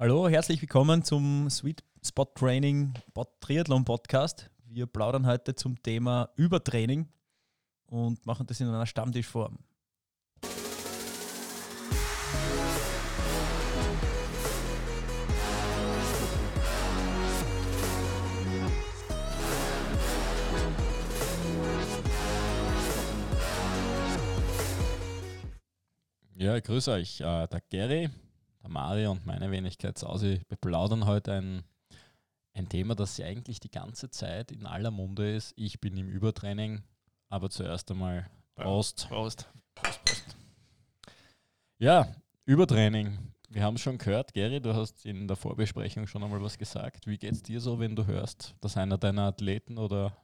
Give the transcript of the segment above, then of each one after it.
Hallo, herzlich willkommen zum Sweet Spot Training Triathlon Podcast. Wir plaudern heute zum Thema Übertraining und machen das in einer Stammtischform. Ja, ich grüße euch. Äh, der Gary, der Mario und meine Wenigkeit Sausi beplaudern heute ein, ein Thema, das ja eigentlich die ganze Zeit in aller Munde ist. Ich bin im Übertraining, aber zuerst einmal Prost. Prost. Prost, Prost. Ja, Übertraining. Wir haben es schon gehört, Gary, du hast in der Vorbesprechung schon einmal was gesagt. Wie geht es dir so, wenn du hörst, dass einer deiner Athleten oder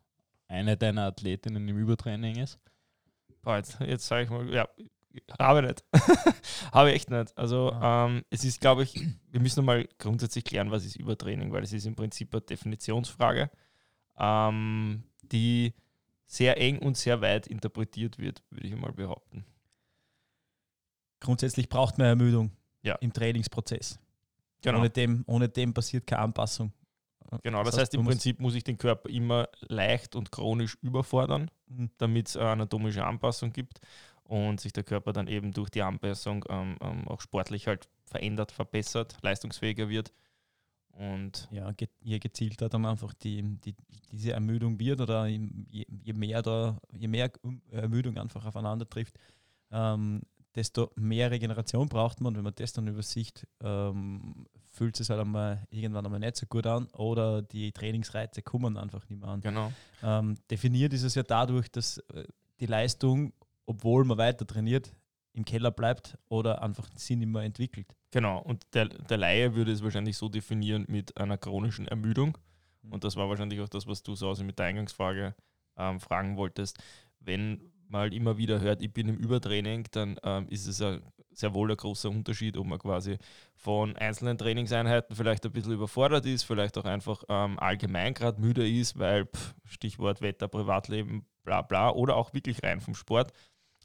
eine deiner Athletinnen im Übertraining ist? Boah, jetzt, jetzt sage ich mal, ja, habe ich nicht. habe ich echt nicht. Also ähm, es ist, glaube ich, wir müssen mal grundsätzlich klären, was ist Übertraining, weil es ist im Prinzip eine Definitionsfrage, ähm, die sehr eng und sehr weit interpretiert wird, würde ich mal behaupten. Grundsätzlich braucht man Ermüdung ja. im Trainingsprozess. Genau. Ohne, dem, ohne dem passiert keine Anpassung. Genau, das, das heißt, im Prinzip muss ich den Körper immer leicht und chronisch überfordern, mhm. damit es eine anatomische Anpassung gibt und sich der Körper dann eben durch die Anpassung ähm, ähm, auch sportlich halt verändert, verbessert, leistungsfähiger wird. Und ja, je gezielter dann einfach die, die, diese Ermüdung wird oder je, je, mehr da, je mehr Ermüdung einfach aufeinander trifft, ähm, desto mehr Regeneration braucht man. Und wenn man das dann übersicht, ähm, fühlt es halt einmal irgendwann einmal nicht so gut an oder die Trainingsreize kommen einfach nicht mehr an. Genau. Ähm, definiert ist es ja dadurch, dass äh, die Leistung obwohl man weiter trainiert, im Keller bleibt oder einfach Sinn immer entwickelt. Genau, und der, der Laie würde es wahrscheinlich so definieren mit einer chronischen Ermüdung. Mhm. Und das war wahrscheinlich auch das, was du so mit der Eingangsfrage ähm, fragen wolltest. Wenn man halt immer wieder hört, ich bin im Übertraining, dann ähm, ist es ein, sehr wohl ein großer Unterschied, ob man quasi von einzelnen Trainingseinheiten vielleicht ein bisschen überfordert ist, vielleicht auch einfach ähm, allgemein gerade müde ist, weil pff, Stichwort Wetter, Privatleben, bla bla, oder auch wirklich rein vom Sport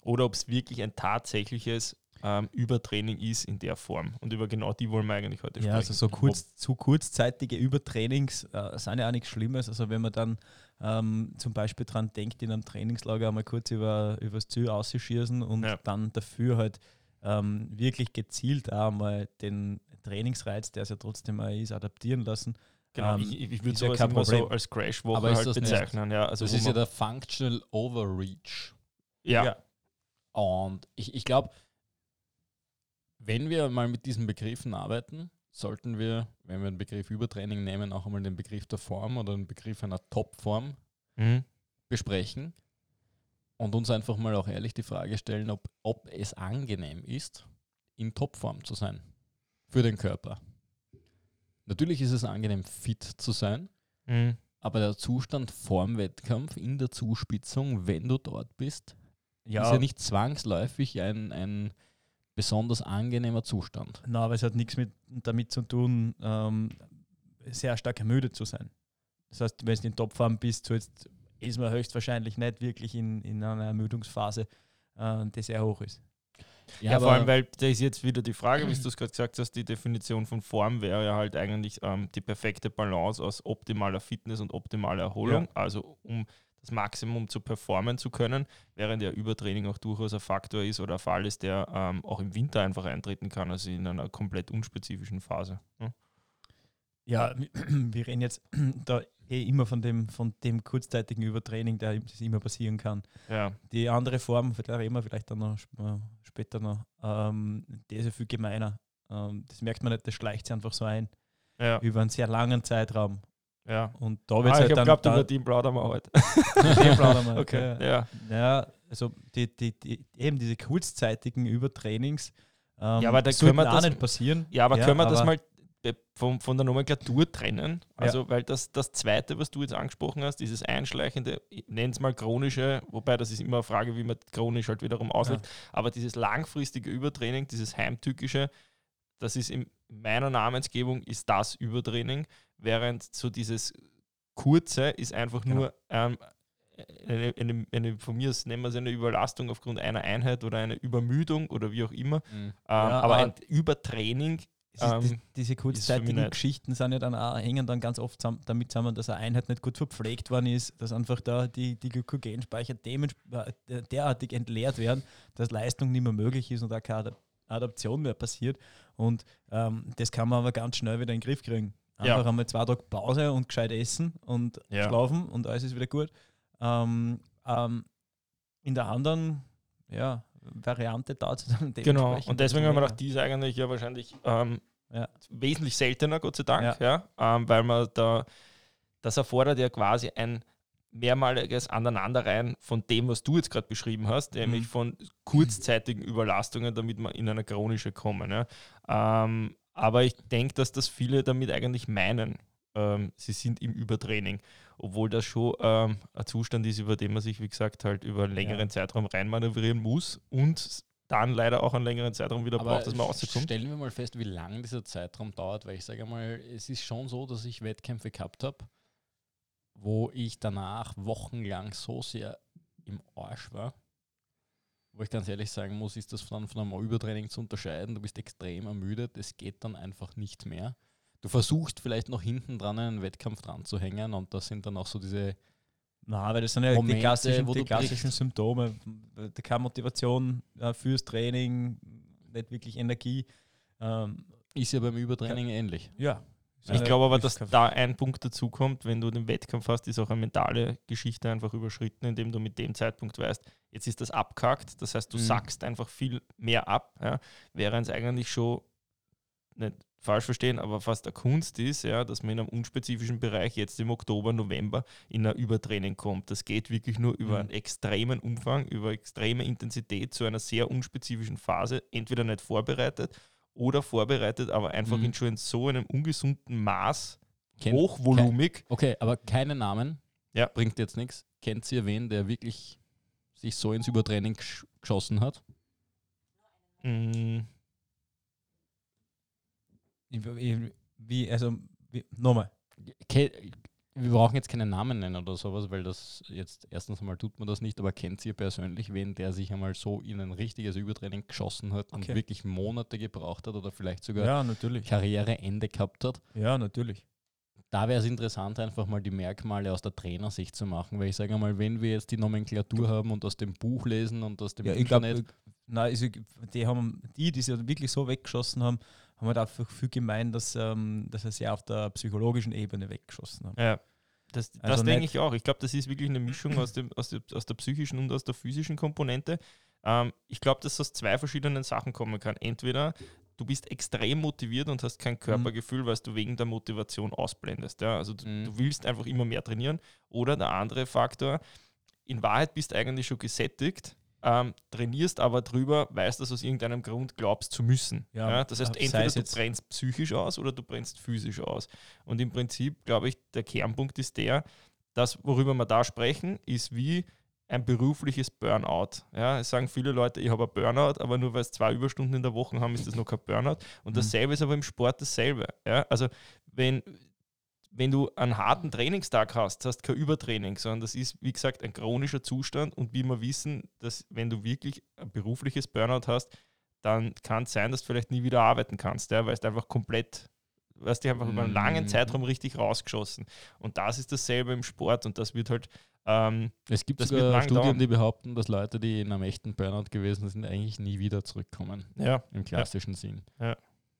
oder ob es wirklich ein tatsächliches ähm, Übertraining ist in der Form. Und über genau die wollen wir eigentlich heute ja, sprechen. Ja, also so kurz, zu kurzzeitige Übertrainings äh, sind ja auch nichts Schlimmes. Also wenn man dann ähm, zum Beispiel daran denkt, in einem Trainingslager einmal kurz über, über das Ziel auszuschießen und ja. dann dafür halt ähm, wirklich gezielt auch mal den Trainingsreiz, der es ja trotzdem mal ist, adaptieren lassen. Genau, ähm, ich, ich würde sowas ja immer so als Crash-Woche halt bezeichnen. Ja, also das ist ja der Functional Overreach. Ja. ja. Und ich, ich glaube, wenn wir mal mit diesen Begriffen arbeiten, sollten wir, wenn wir den Begriff Übertraining nehmen, auch einmal den Begriff der Form oder den Begriff einer Topform mhm. besprechen und uns einfach mal auch ehrlich die Frage stellen, ob, ob es angenehm ist, in Topform zu sein für den Körper. Natürlich ist es angenehm, fit zu sein, mhm. aber der Zustand vorm Wettkampf in der Zuspitzung, wenn du dort bist, ja. ist ja nicht zwangsläufig ein, ein besonders angenehmer Zustand. Na, aber es hat nichts mit, damit zu tun, ähm, sehr stark ermüdet zu sein. Das heißt, wenn du in Topform bist, so jetzt ist man höchstwahrscheinlich nicht wirklich in, in einer Ermüdungsphase, äh, die sehr hoch ist. Ja, ja vor allem, weil da ist jetzt wieder die Frage, wie du es gerade gesagt hast, die Definition von Form wäre ja halt eigentlich ähm, die perfekte Balance aus optimaler Fitness und optimaler Erholung. Ja. Also um das Maximum zu performen zu können, während ja Übertraining auch durchaus ein Faktor ist oder ein Fall ist, der ähm, auch im Winter einfach eintreten kann, also in einer komplett unspezifischen Phase. Ja, ja wir reden jetzt da eh immer von dem, von dem kurzzeitigen Übertraining, der das immer passieren kann. Ja. Die andere Form, die reden wir vielleicht dann noch später noch, ähm, die ist ja viel gemeiner. Ähm, das merkt man nicht, das schleicht sich einfach so ein. Ja. Über einen sehr langen Zeitraum. Ja. Und da wird ah, halt ich glaube, über Team plaudern wir heute. Team plaudern wir. Okay. Ja. ja. also die, die, die, eben diese kurzzeitigen Übertrainings ähm, ja, aber da können wir das nicht passieren. Ja, aber ja, können wir das mal von, von der Nomenklatur trennen? Also, ja. weil das, das zweite, was du jetzt angesprochen hast, dieses einschleichende, nenn es mal chronische, wobei das ist immer eine Frage, wie man chronisch halt wiederum auslegt, aber dieses langfristige Übertraining, dieses heimtückische, das ist in meiner Namensgebung ist das Übertraining, während so dieses kurze ist einfach genau. nur ähm, eine, eine, eine, von mir aus nennen wir es eine Überlastung aufgrund einer Einheit oder eine Übermüdung oder wie auch immer. Mhm. Ähm, ja, aber ein Übertraining ist, Ähm, die, diese kurzzeitigen. Geschichten sind ja dann auch, hängen dann ganz oft zusammen, damit zusammen, dass eine Einheit nicht gut verpflegt worden ist, dass einfach da die, die Glykogenspeicher äh, derartig entleert werden, dass Leistung nicht mehr möglich ist und auch keine Adap- Adaption mehr passiert. Und ähm, das kann man aber ganz schnell wieder in den Griff kriegen. Ja. Einfach einmal zwei Tage Pause und gescheit essen und Ja. schlafen und alles ist wieder gut. Ähm, ähm, in der anderen ja, Variante dauert es dann Genau, und deswegen haben wir gedacht, die ist eigentlich ja wahrscheinlich ähm, Ja. wesentlich seltener, Gott sei Dank, Ja. ja. ähm, weil man da, das erfordert ja quasi ein mehrmaliges Aneinanderreihen von dem, was du jetzt gerade beschrieben hast, nämlich Mhm. von kurzzeitigen Überlastungen, damit wir in eine chronische kommen. Ja. Ähm, aber ich denke, dass das viele damit eigentlich meinen, ähm, sie sind im Übertraining, obwohl das schon ähm, ein Zustand ist, über den man sich, wie gesagt, halt über einen längeren Zeitraum reinmanövrieren muss und dann leider auch einen längeren Zeitraum wieder braucht, dass man rauskommt. stellen wir mal fest, wie lang dieser Zeitraum dauert, weil ich sage mal, es ist schon so, dass ich Wettkämpfe gehabt habe, wo ich danach wochenlang so sehr im Arsch war, wo ich ganz ehrlich sagen muss, ist das dann von einem Übertraining zu unterscheiden. Du bist extrem ermüdet, es geht dann einfach nicht mehr. Du versuchst vielleicht noch hinten dran einen Wettkampf dran zu hängen und das sind dann auch so diese Na, weil das sind ja Momente, die klassischen, wo die klassischen. Symptome. Keine Motivation äh, fürs Training, nicht wirklich Energie. Ähm, ist ja beim Übertraining ähnlich. ja. Ich glaube aber, dass da ein Punkt dazu kommt, wenn du den Wettkampf hast, ist auch eine mentale Geschichte einfach überschritten, indem du mit dem Zeitpunkt weißt, jetzt ist das abkackt. Das heißt, du Mhm. sackst einfach viel mehr ab, ja, während es eigentlich schon nicht falsch verstehen, aber fast eine Kunst ist, ja, dass man in einem unspezifischen Bereich jetzt im Oktober, November in ein Übertraining kommt. Das geht wirklich nur über Mhm. einen extremen Umfang, über extreme Intensität zu einer sehr unspezifischen Phase, entweder nicht vorbereitet oder vorbereitet, aber einfach Mhm. in schon in so einem ungesunden Maß, Kennt- hochvolumig. Okay, aber keine Namen. Ja. Bringt jetzt nichts. Kennt ihr wen, der wirklich sich so ins Übertraining gesch geschossen hat? Ich- Wie, also, wie, nochmal. Wir brauchen jetzt keine Namen nennen oder sowas, weil das jetzt erstens einmal tut man das nicht, aber kennt ihr persönlich wen, der sich einmal so in ein richtiges Übertraining geschossen hat und Okay. wirklich Monate gebraucht hat oder vielleicht sogar Ja. Karriereende gehabt hat? Ja, natürlich. Da wäre es interessant, einfach mal die Merkmale aus der Trainersicht zu machen, weil ich sage mal, wenn wir jetzt die Nomenklatur haben und aus dem Buch lesen und aus dem Ja, ich glaube, Internet, nein, also, die haben, die, die sie wirklich so weggeschossen haben, haben halt einfach viel gemeint, dass, ähm, dass sie sehr auf der psychologischen Ebene weggeschossen haben. ja, das, das Also denke nicht- ich auch. Ich glaube, das ist wirklich eine Mischung aus, dem, aus, der, aus der psychischen und aus der physischen Komponente. Ähm, ich glaube, dass das aus zwei verschiedenen Sachen kommen kann. Entweder du bist extrem motiviert und hast kein Körpergefühl, weil du wegen der Motivation ausblendest. Ja? Also du, Mhm. du willst einfach immer mehr trainieren. Oder der andere Faktor, in Wahrheit bist du eigentlich schon gesättigt, ähm, trainierst aber drüber, weißt, dass aus irgendeinem Grund glaubst zu müssen. Ja, Ja, das heißt, entweder du brennst psychisch aus oder du brennst physisch aus. Und im Prinzip, glaube ich, der Kernpunkt ist der, das, worüber wir da sprechen, ist wie ein berufliches Burnout. Ja, es sagen viele Leute, ich habe ein Burnout, aber nur weil es zwei Überstunden in der Woche haben, ist das noch kein Burnout. Und Mhm. dasselbe ist aber im Sport dasselbe. Ja, also wenn, wenn du einen harten Trainingstag hast, hast kein Übertraining, sondern das ist, wie gesagt, ein chronischer Zustand. Und wie wir wissen, dass wenn du wirklich ein berufliches Burnout hast, dann kann es sein, dass du vielleicht nie wieder arbeiten kannst, ja, weil es einfach komplett, weißt du, einfach über einen langen Mhm. Zeitraum richtig rausgeschossen. Und das ist dasselbe im Sport und das wird halt, ähm, es gibt sogar Studien, dauern. die behaupten, dass Leute, die in einem echten Burnout gewesen sind, eigentlich nie wieder zurückkommen. ja, im klassischen Sinn. Ja.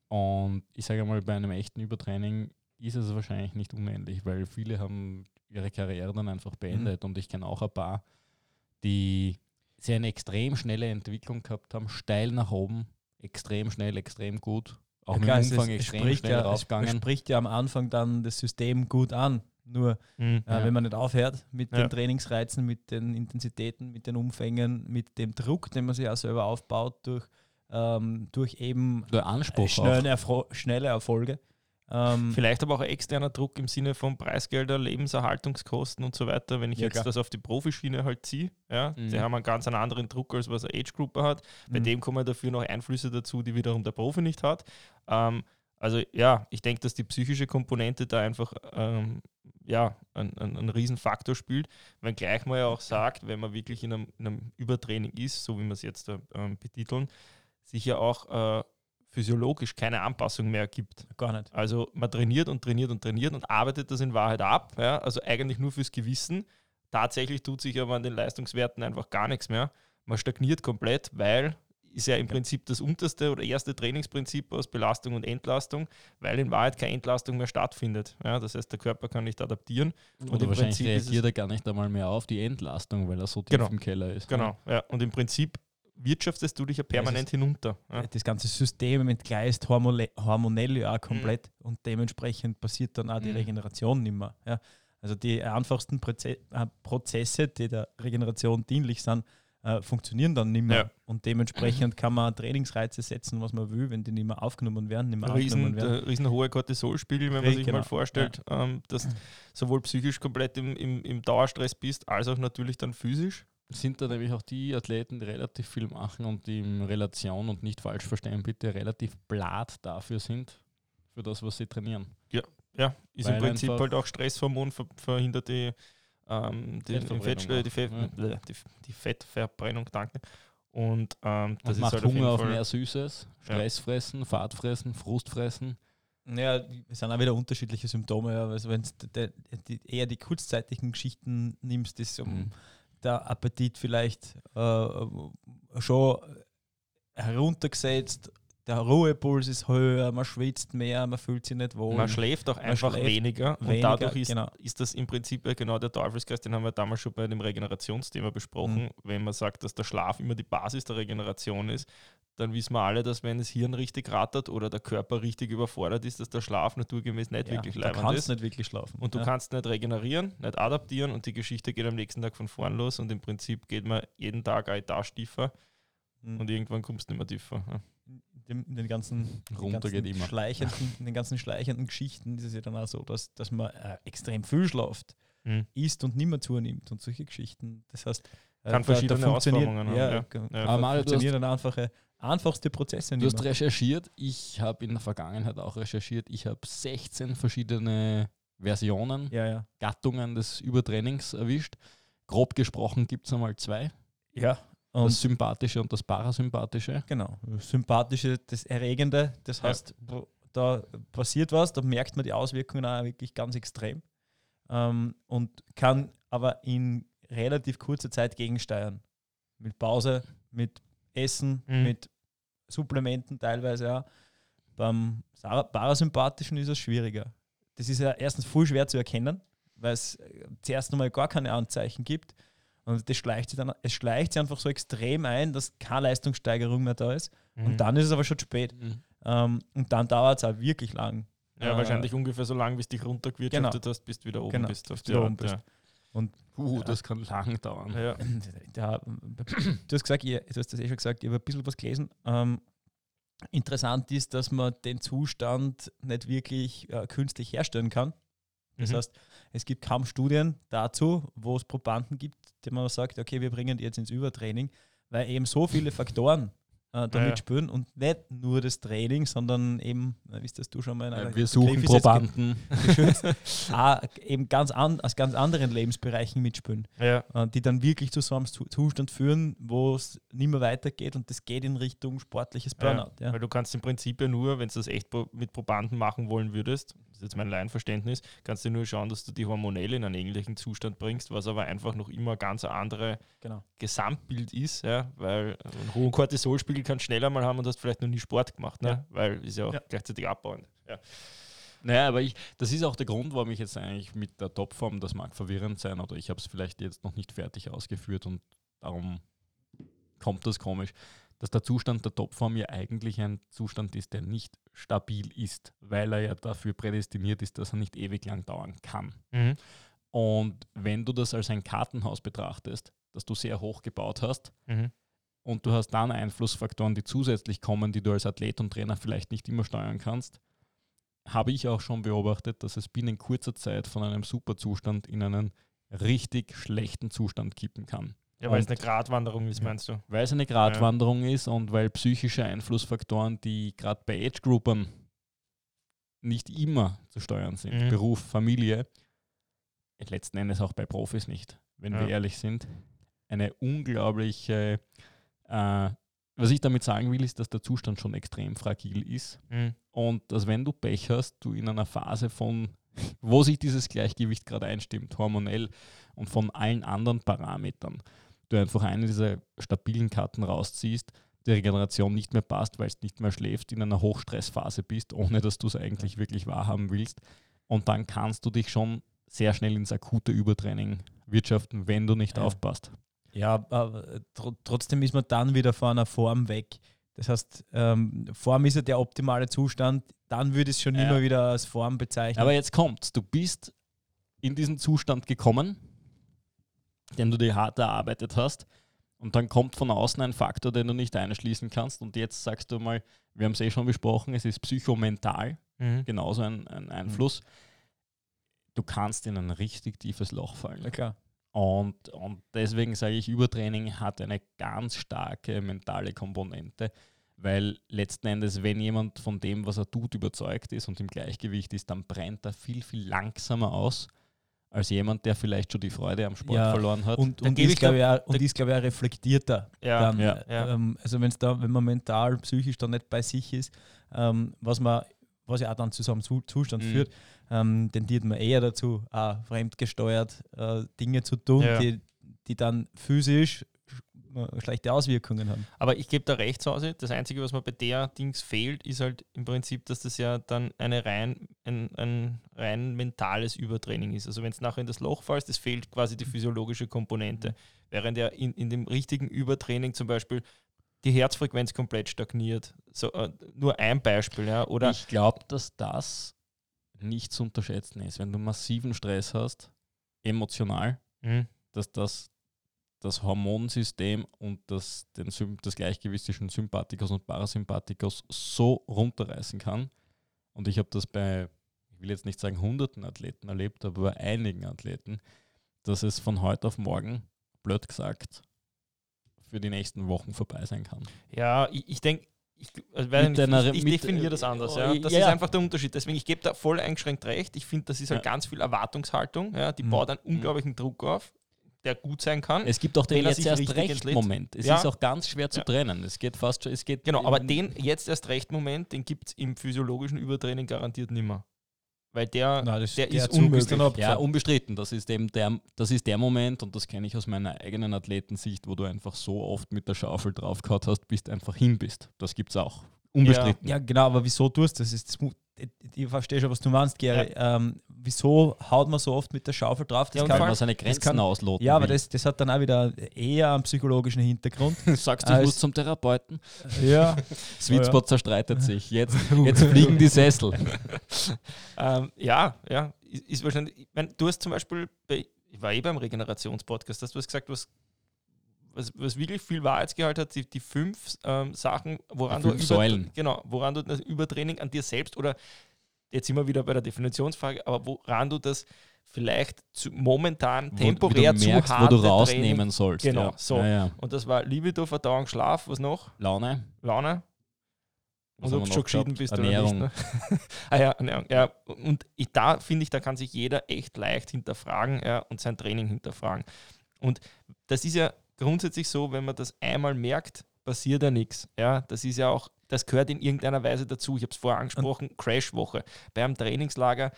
Und ich sage mal, bei einem echten Übertraining ist es wahrscheinlich nicht unähnlich, weil viele haben ihre Karriere dann einfach beendet. Und ich kenne auch ein paar, die sehr eine extrem schnelle Entwicklung gehabt haben, steil nach oben, extrem schnell, extrem gut. Auch Ja, mit es dem Umfang ist- es extrem spricht schnell ja, es- Es raufgegangen. spricht ja am Anfang dann das System gut an. Nur mhm. äh, Ja. wenn man nicht aufhört mit Ja. den Trainingsreizen, mit den Intensitäten, mit den Umfängen, mit dem Druck, den man sich auch selber aufbaut durch, ähm, durch eben schnelle, Erfro schnelle Erfolge. Ähm, Vielleicht aber auch externer Druck im Sinne von Preisgelder, Lebenserhaltungskosten und so weiter. Wenn ich Ja, jetzt klar. das auf die Profischiene halt ziehe, ja, Mhm. die haben einen ganz einen anderen Druck, als was eine Age-Grupper hat. Bei Mhm. dem kommen dafür noch Einflüsse dazu, die wiederum der Profi nicht hat. Ähm, also ja, ich denke, dass die psychische Komponente da einfach ähm, ja, ein, ein, ein Riesenfaktor spielt, wenngleich man ja auch sagt, wenn man wirklich in einem, in einem Übertraining ist, so wie wir es jetzt äh, ähm, betiteln, sich ja auch äh, physiologisch keine Anpassung mehr gibt. Gar nicht. Also man trainiert und trainiert und trainiert und arbeitet das in Wahrheit ab. Ja? Also eigentlich nur fürs Gewissen. Tatsächlich tut sich aber an den Leistungswerten einfach gar nichts mehr. Man stagniert komplett, weil ist ja im. Prinzip das unterste oder erste Trainingsprinzip aus Belastung und Entlastung, weil in Wahrheit keine Entlastung mehr stattfindet. Ja, das heißt, der Körper kann nicht adaptieren. Oder im wahrscheinlich Prinzip reagiert er gar nicht einmal mehr auf die Entlastung, weil er so tief Genau. im Keller ist. Genau, ja. Und im Prinzip wirtschaftest du dich ja permanent hinunter. Ja. Das ganze System entgleist hormone hormonell ja auch komplett und dementsprechend passiert dann auch die Mhm. Regeneration nicht mehr. Ja. Also die einfachsten Proze äh, Prozesse, die der Regeneration dienlich sind, äh, funktionieren dann nicht mehr. Ja. Und dementsprechend kann man Trainingsreize setzen, was man will, wenn die nicht mehr aufgenommen werden, nicht mehr Riesen, aufgenommen werden. riesen hohe Cortisolspiegel, wenn man Richtig, sich genau. mal vorstellt, ähm, dass sowohl psychisch komplett im, im, im Dauerstress bist, als auch natürlich dann physisch. Sind da nämlich auch die Athleten, die relativ viel machen und die in Relation und nicht falsch verstehen, bitte relativ blatt dafür sind, für das, was sie trainieren. Ja, ist Weil im Prinzip halt auch Stresshormon, ver verhindert die, ähm, die, Fettverbrennung Fett, die, Fett, ja. die, die Fettverbrennung, danke. Und ähm, das Das ist macht halt auf Hunger auf Fall. mehr Süßes, Ja. Stress fressen, Fahrt fressen, Frust fressen. Ja, es sind auch wieder unterschiedliche Symptome. Ja. Also wenn du eher die kurzzeitigen Geschichten nimmst, ist um, Mhm. Der Appetit vielleicht äh, schon heruntergesetzt, der Ruhepuls ist höher, man schwitzt mehr, man fühlt sich nicht wohl. Man schläft auch Man einfach schläft weniger, und weniger, dadurch ist, genau. ist das im Prinzip ja genau der Teufelsgeist, den haben wir damals schon bei dem Regenerationsthema besprochen. Mhm. Wenn man sagt, dass der Schlaf immer die Basis der Regeneration ist, dann wissen wir alle, dass wenn das Hirn richtig rattert oder der Körper richtig überfordert ist, dass der Schlaf naturgemäß nicht ja, wirklich da leibend kannst ist. du nicht wirklich schlafen. Und du ja. kannst nicht regenerieren, nicht adaptieren und die Geschichte geht am nächsten Tag von vorn los und im Prinzip geht man jeden Tag eine Etage tiefer Mhm. und irgendwann kommst du nicht mehr tiefer. Ja. in, dem, in den ganzen, Runter den ganzen. Schleichenden, in den ganzen schleichenden Geschichten ist es ja dann auch so, dass, dass man äh, extrem viel schlaft, Mhm. isst und nicht mehr zunimmt und solche Geschichten. Das heißt, äh, Kann verschiedene funktioniert- Ausformungen haben, Ja, ja. ja. Ja. Aber Mario, du hast- funktionieren dann einfache, einfachste Prozesse Du nicht hast recherchiert, ich habe in der Vergangenheit auch recherchiert, ich habe 16 verschiedene Versionen, Ja, ja. Gattungen des Übertrainings erwischt. Grob gesprochen gibt es einmal zwei, Ja. das Sympathische und das Parasympathische. genau, sympathische, das Erregende, das Ja. heißt, wo- da passiert was, da merkt man die Auswirkungen auch wirklich ganz extrem ähm, und kann aber in relativ kurzer Zeit gegensteuern. Mit Pause, mit Essen, Mhm. mit Supplementen teilweise auch. Beim Parasympathischen ist es schwieriger. Das ist ja erstens voll schwer zu erkennen, weil es äh, zuerst einmal gar keine Anzeichen gibt. Und das schleicht sich dann, es schleicht sich einfach so extrem ein, dass keine Leistungssteigerung mehr da ist. Mhm. Und dann ist es aber schon zu spät. Ähm, und dann dauert es auch wirklich lang. Ja, Äh, wahrscheinlich ungefähr so lange, bis du dich runtergewirtschaftet hast, bis du wieder oben Genau, bist. Auf bis du die oben Art, bist. Uh, das kann lang dauern. Ja. Da, du hast gesagt, ihr, du hast das eh schon gesagt, ich habe ein bisschen was gelesen. Ähm, interessant ist, dass man den Zustand nicht wirklich äh, künstlich herstellen kann. Das Mhm. heißt, es gibt kaum Studien dazu, wo es Probanden gibt, die man sagt, okay, wir bringen die jetzt ins Übertraining, weil eben so viele Faktoren äh, damit Ja, ja. spielen und nicht nur das Training, sondern eben, äh, wie das du schon mal in einer Äh, Wir suchen ist Probanden. auch eben ganz an, aus ganz anderen Lebensbereichen mitspielen, Ja. äh, die dann wirklich zu so einem Zu- Zustand führen, wo es nicht mehr weitergeht und das geht in Richtung sportliches Burnout. Ja. Weil du kannst im Prinzip ja nur, wenn du das echt mit Probanden machen wollen würdest, ist jetzt mein Laienverständnis, kannst du nur schauen, dass du die hormonell in einen ähnlichen Zustand bringst, was aber einfach noch immer ein ganz andere Genau. Gesamtbild ist, ja, weil einen hohen Cortisolspiegel kannst schneller mal haben und hast vielleicht noch nie Sport gemacht, ne? Ja. weil ist ja auch Ja. gleichzeitig abbauend. Ja. Naja, aber ich, das ist auch der Grund, warum ich jetzt eigentlich mit der Topform, das mag verwirrend sein, oder ich habe es vielleicht jetzt noch nicht fertig ausgeführt und darum kommt das komisch, dass der Zustand der Topform ja eigentlich ein Zustand ist, der nicht stabil ist, weil er ja dafür prädestiniert ist, dass er nicht ewig lang dauern kann. Mhm. Und wenn du das als ein Kartenhaus betrachtest, das du sehr hoch gebaut hast, Mhm. und du hast dann Einflussfaktoren, die zusätzlich kommen, die du als Athlet und Trainer vielleicht nicht immer steuern kannst, habe ich auch schon beobachtet, dass es binnen kurzer Zeit von einem Superzustand in einen richtig schlechten Zustand kippen kann. Ja, weil es Und- eine Gratwanderung ist, meinst du? Weil es eine Gratwanderung ist und weil psychische Einflussfaktoren, die gerade bei Age-Groupern nicht immer zu steuern sind, Mhm. Beruf, Familie, letzten Endes auch bei Profis nicht, wenn Ja. wir ehrlich sind, eine unglaubliche äh, was ich damit sagen will, ist, dass der Zustand schon extrem fragil ist Mhm. und dass wenn du Pech hast, du in einer Phase von, wo sich dieses Gleichgewicht gerade einstimmt, hormonell und von allen anderen Parametern, du einfach eine dieser stabilen Karten rausziehst, die Regeneration nicht mehr passt, weil es nicht mehr schläft, in einer Hochstressphase bist, ohne dass du es eigentlich wirklich wahrhaben willst. Und dann kannst du dich schon sehr schnell ins akute Übertraining wirtschaften, wenn du nicht Ja. aufpasst. Ja, aber tr trotzdem ist man dann wieder von einer Form weg. Das heißt, ähm, Form ist ja der optimale Zustand, dann würde ich es schon Ja. immer wieder als Form bezeichnen. Aber jetzt kommt's. Du bist in diesen Zustand gekommen, den du dir hart erarbeitet hast. Und dann kommt von außen ein Faktor, den du nicht einschließen kannst. Und jetzt sagst du mal, wir haben es eh schon besprochen, es ist psychomental Mhm. genauso ein, ein Einfluss. Du kannst in ein richtig tiefes Loch fallen. ja. Und, und deswegen sage ich, Übertraining hat eine ganz starke mentale Komponente, weil letzten Endes, wenn jemand von dem, was er tut, überzeugt ist und im Gleichgewicht ist, dann brennt er viel, viel langsamer aus als jemand, der vielleicht schon die Freude am Sport Ja, verloren hat. Und, Dann und ist, glaube ich, auch- und ist, glaube ich, auch reflektierter. Ja, dann, ja, ja. Ähm, also wenn's da, wenn man mental, psychisch da nicht bei sich ist, ähm, was man, was ja auch dann zu so einem Zu- Zustand Mhm. führt, ähm, tendiert man eher dazu, auch fremdgesteuert äh, Dinge zu tun, Ja. die, die dann physisch sch- schlechte Auswirkungen haben. Aber ich gebe da recht, Hause. Das Einzige, was mir bei der Dings fehlt, ist halt im Prinzip, dass das ja dann eine rein, ein, ein rein mentales Übertraining ist. Also wenn es nachher in das Loch fällst, es fehlt quasi die physiologische Komponente. Während ja in, in dem richtigen Übertraining zum Beispiel die Herzfrequenz komplett stagniert. So, äh, nur ein Beispiel, ja. Oder ich glaube, dass das nicht zu unterschätzen ist. Wenn du massiven Stress hast, emotional, Mhm. dass das das Hormonsystem und das, den, das Gleichgewicht zwischen Sympathikus und Parasympathikus so runterreißen kann. Und ich habe das bei, ich will jetzt nicht sagen hunderten Athleten erlebt, aber bei einigen Athleten, dass es von heute auf morgen, blöd gesagt, für die nächsten Wochen vorbei sein kann. Ja, ich, ich denke, ich, also Mit einer- ich, ich mit- definiere das anders. Ja. Das ja. ist einfach der Unterschied. Deswegen, ich gebe da voll eingeschränkt recht. Ich finde, das ist halt Ja. ganz viel Erwartungshaltung. Ja. Die Mhm. baut einen unglaublichen Druck auf, der gut sein kann. Es gibt auch den jetzt erst recht entlädt. Moment. Es Ja. ist auch ganz schwer zu Ja. trennen. Es geht fast schon, es geht genau, aber den jetzt erst recht Moment, den gibt es im physiologischen Übertraining garantiert nimmer. Weil der, Nein, das- der, der ist ist unmöglich. dann Ja, unbestritten. Das ist eben der, das ist der Moment, und das kenne ich aus meiner eigenen Athletensicht, wo du einfach so oft mit der Schaufel draufgehauen hast, bis du einfach hin bist. Das gibt es auch. Unbestritten. Ja, genau, aber wieso tust du das? Ist ich, ich verstehe schon, was du meinst, Gary. Ähm, wieso haut man so oft mit der Schaufel drauf? Das Ja, kann, man seine Grenzen kann- ausloten ja aber das, das hat dann auch wieder eher einen psychologischen Hintergrund. Sagst du, ich muss zum Therapeuten? ja. Sweet Ja. Spot zerstreitet sich. Jetzt, jetzt fliegen die Sessel. Ähm, ja, ja, ist, ist wahrscheinlich. Ich mein, du hast zum Beispiel, bei, ich war eh beim Regenerationspodcast, hast du hast gesagt, was, was, was wirklich viel Wahrheitsgehalt hat, die, die fünf ähm, Sachen, woran Die du fünf Säulen. genau, woran du das Übertraining an dir selbst oder jetzt wir wieder bei der Definitionsfrage, aber woran du das vielleicht zu, momentan Wo- temporär wie du merkst, zu wo harte du rausnehmen Training, sollst. Genau, ja. so. Ja, ja. Und das war Libido, Verdauung, Schlaf, was noch? Laune. Laune. Was Und ob du schon geschieden bist Ernährung. oder nicht. Ne? ah ja, Ernährung. Ja. Und ich, da finde ich, da kann sich jeder echt leicht hinterfragen ja, und sein Training hinterfragen. Und das ist ja grundsätzlich so, wenn man das einmal merkt, passiert ja nichts. Ja, das ist ja auch, das gehört in irgendeiner Weise dazu. Ich habe es vorher angesprochen, Crashwoche. Beim Trainingslager,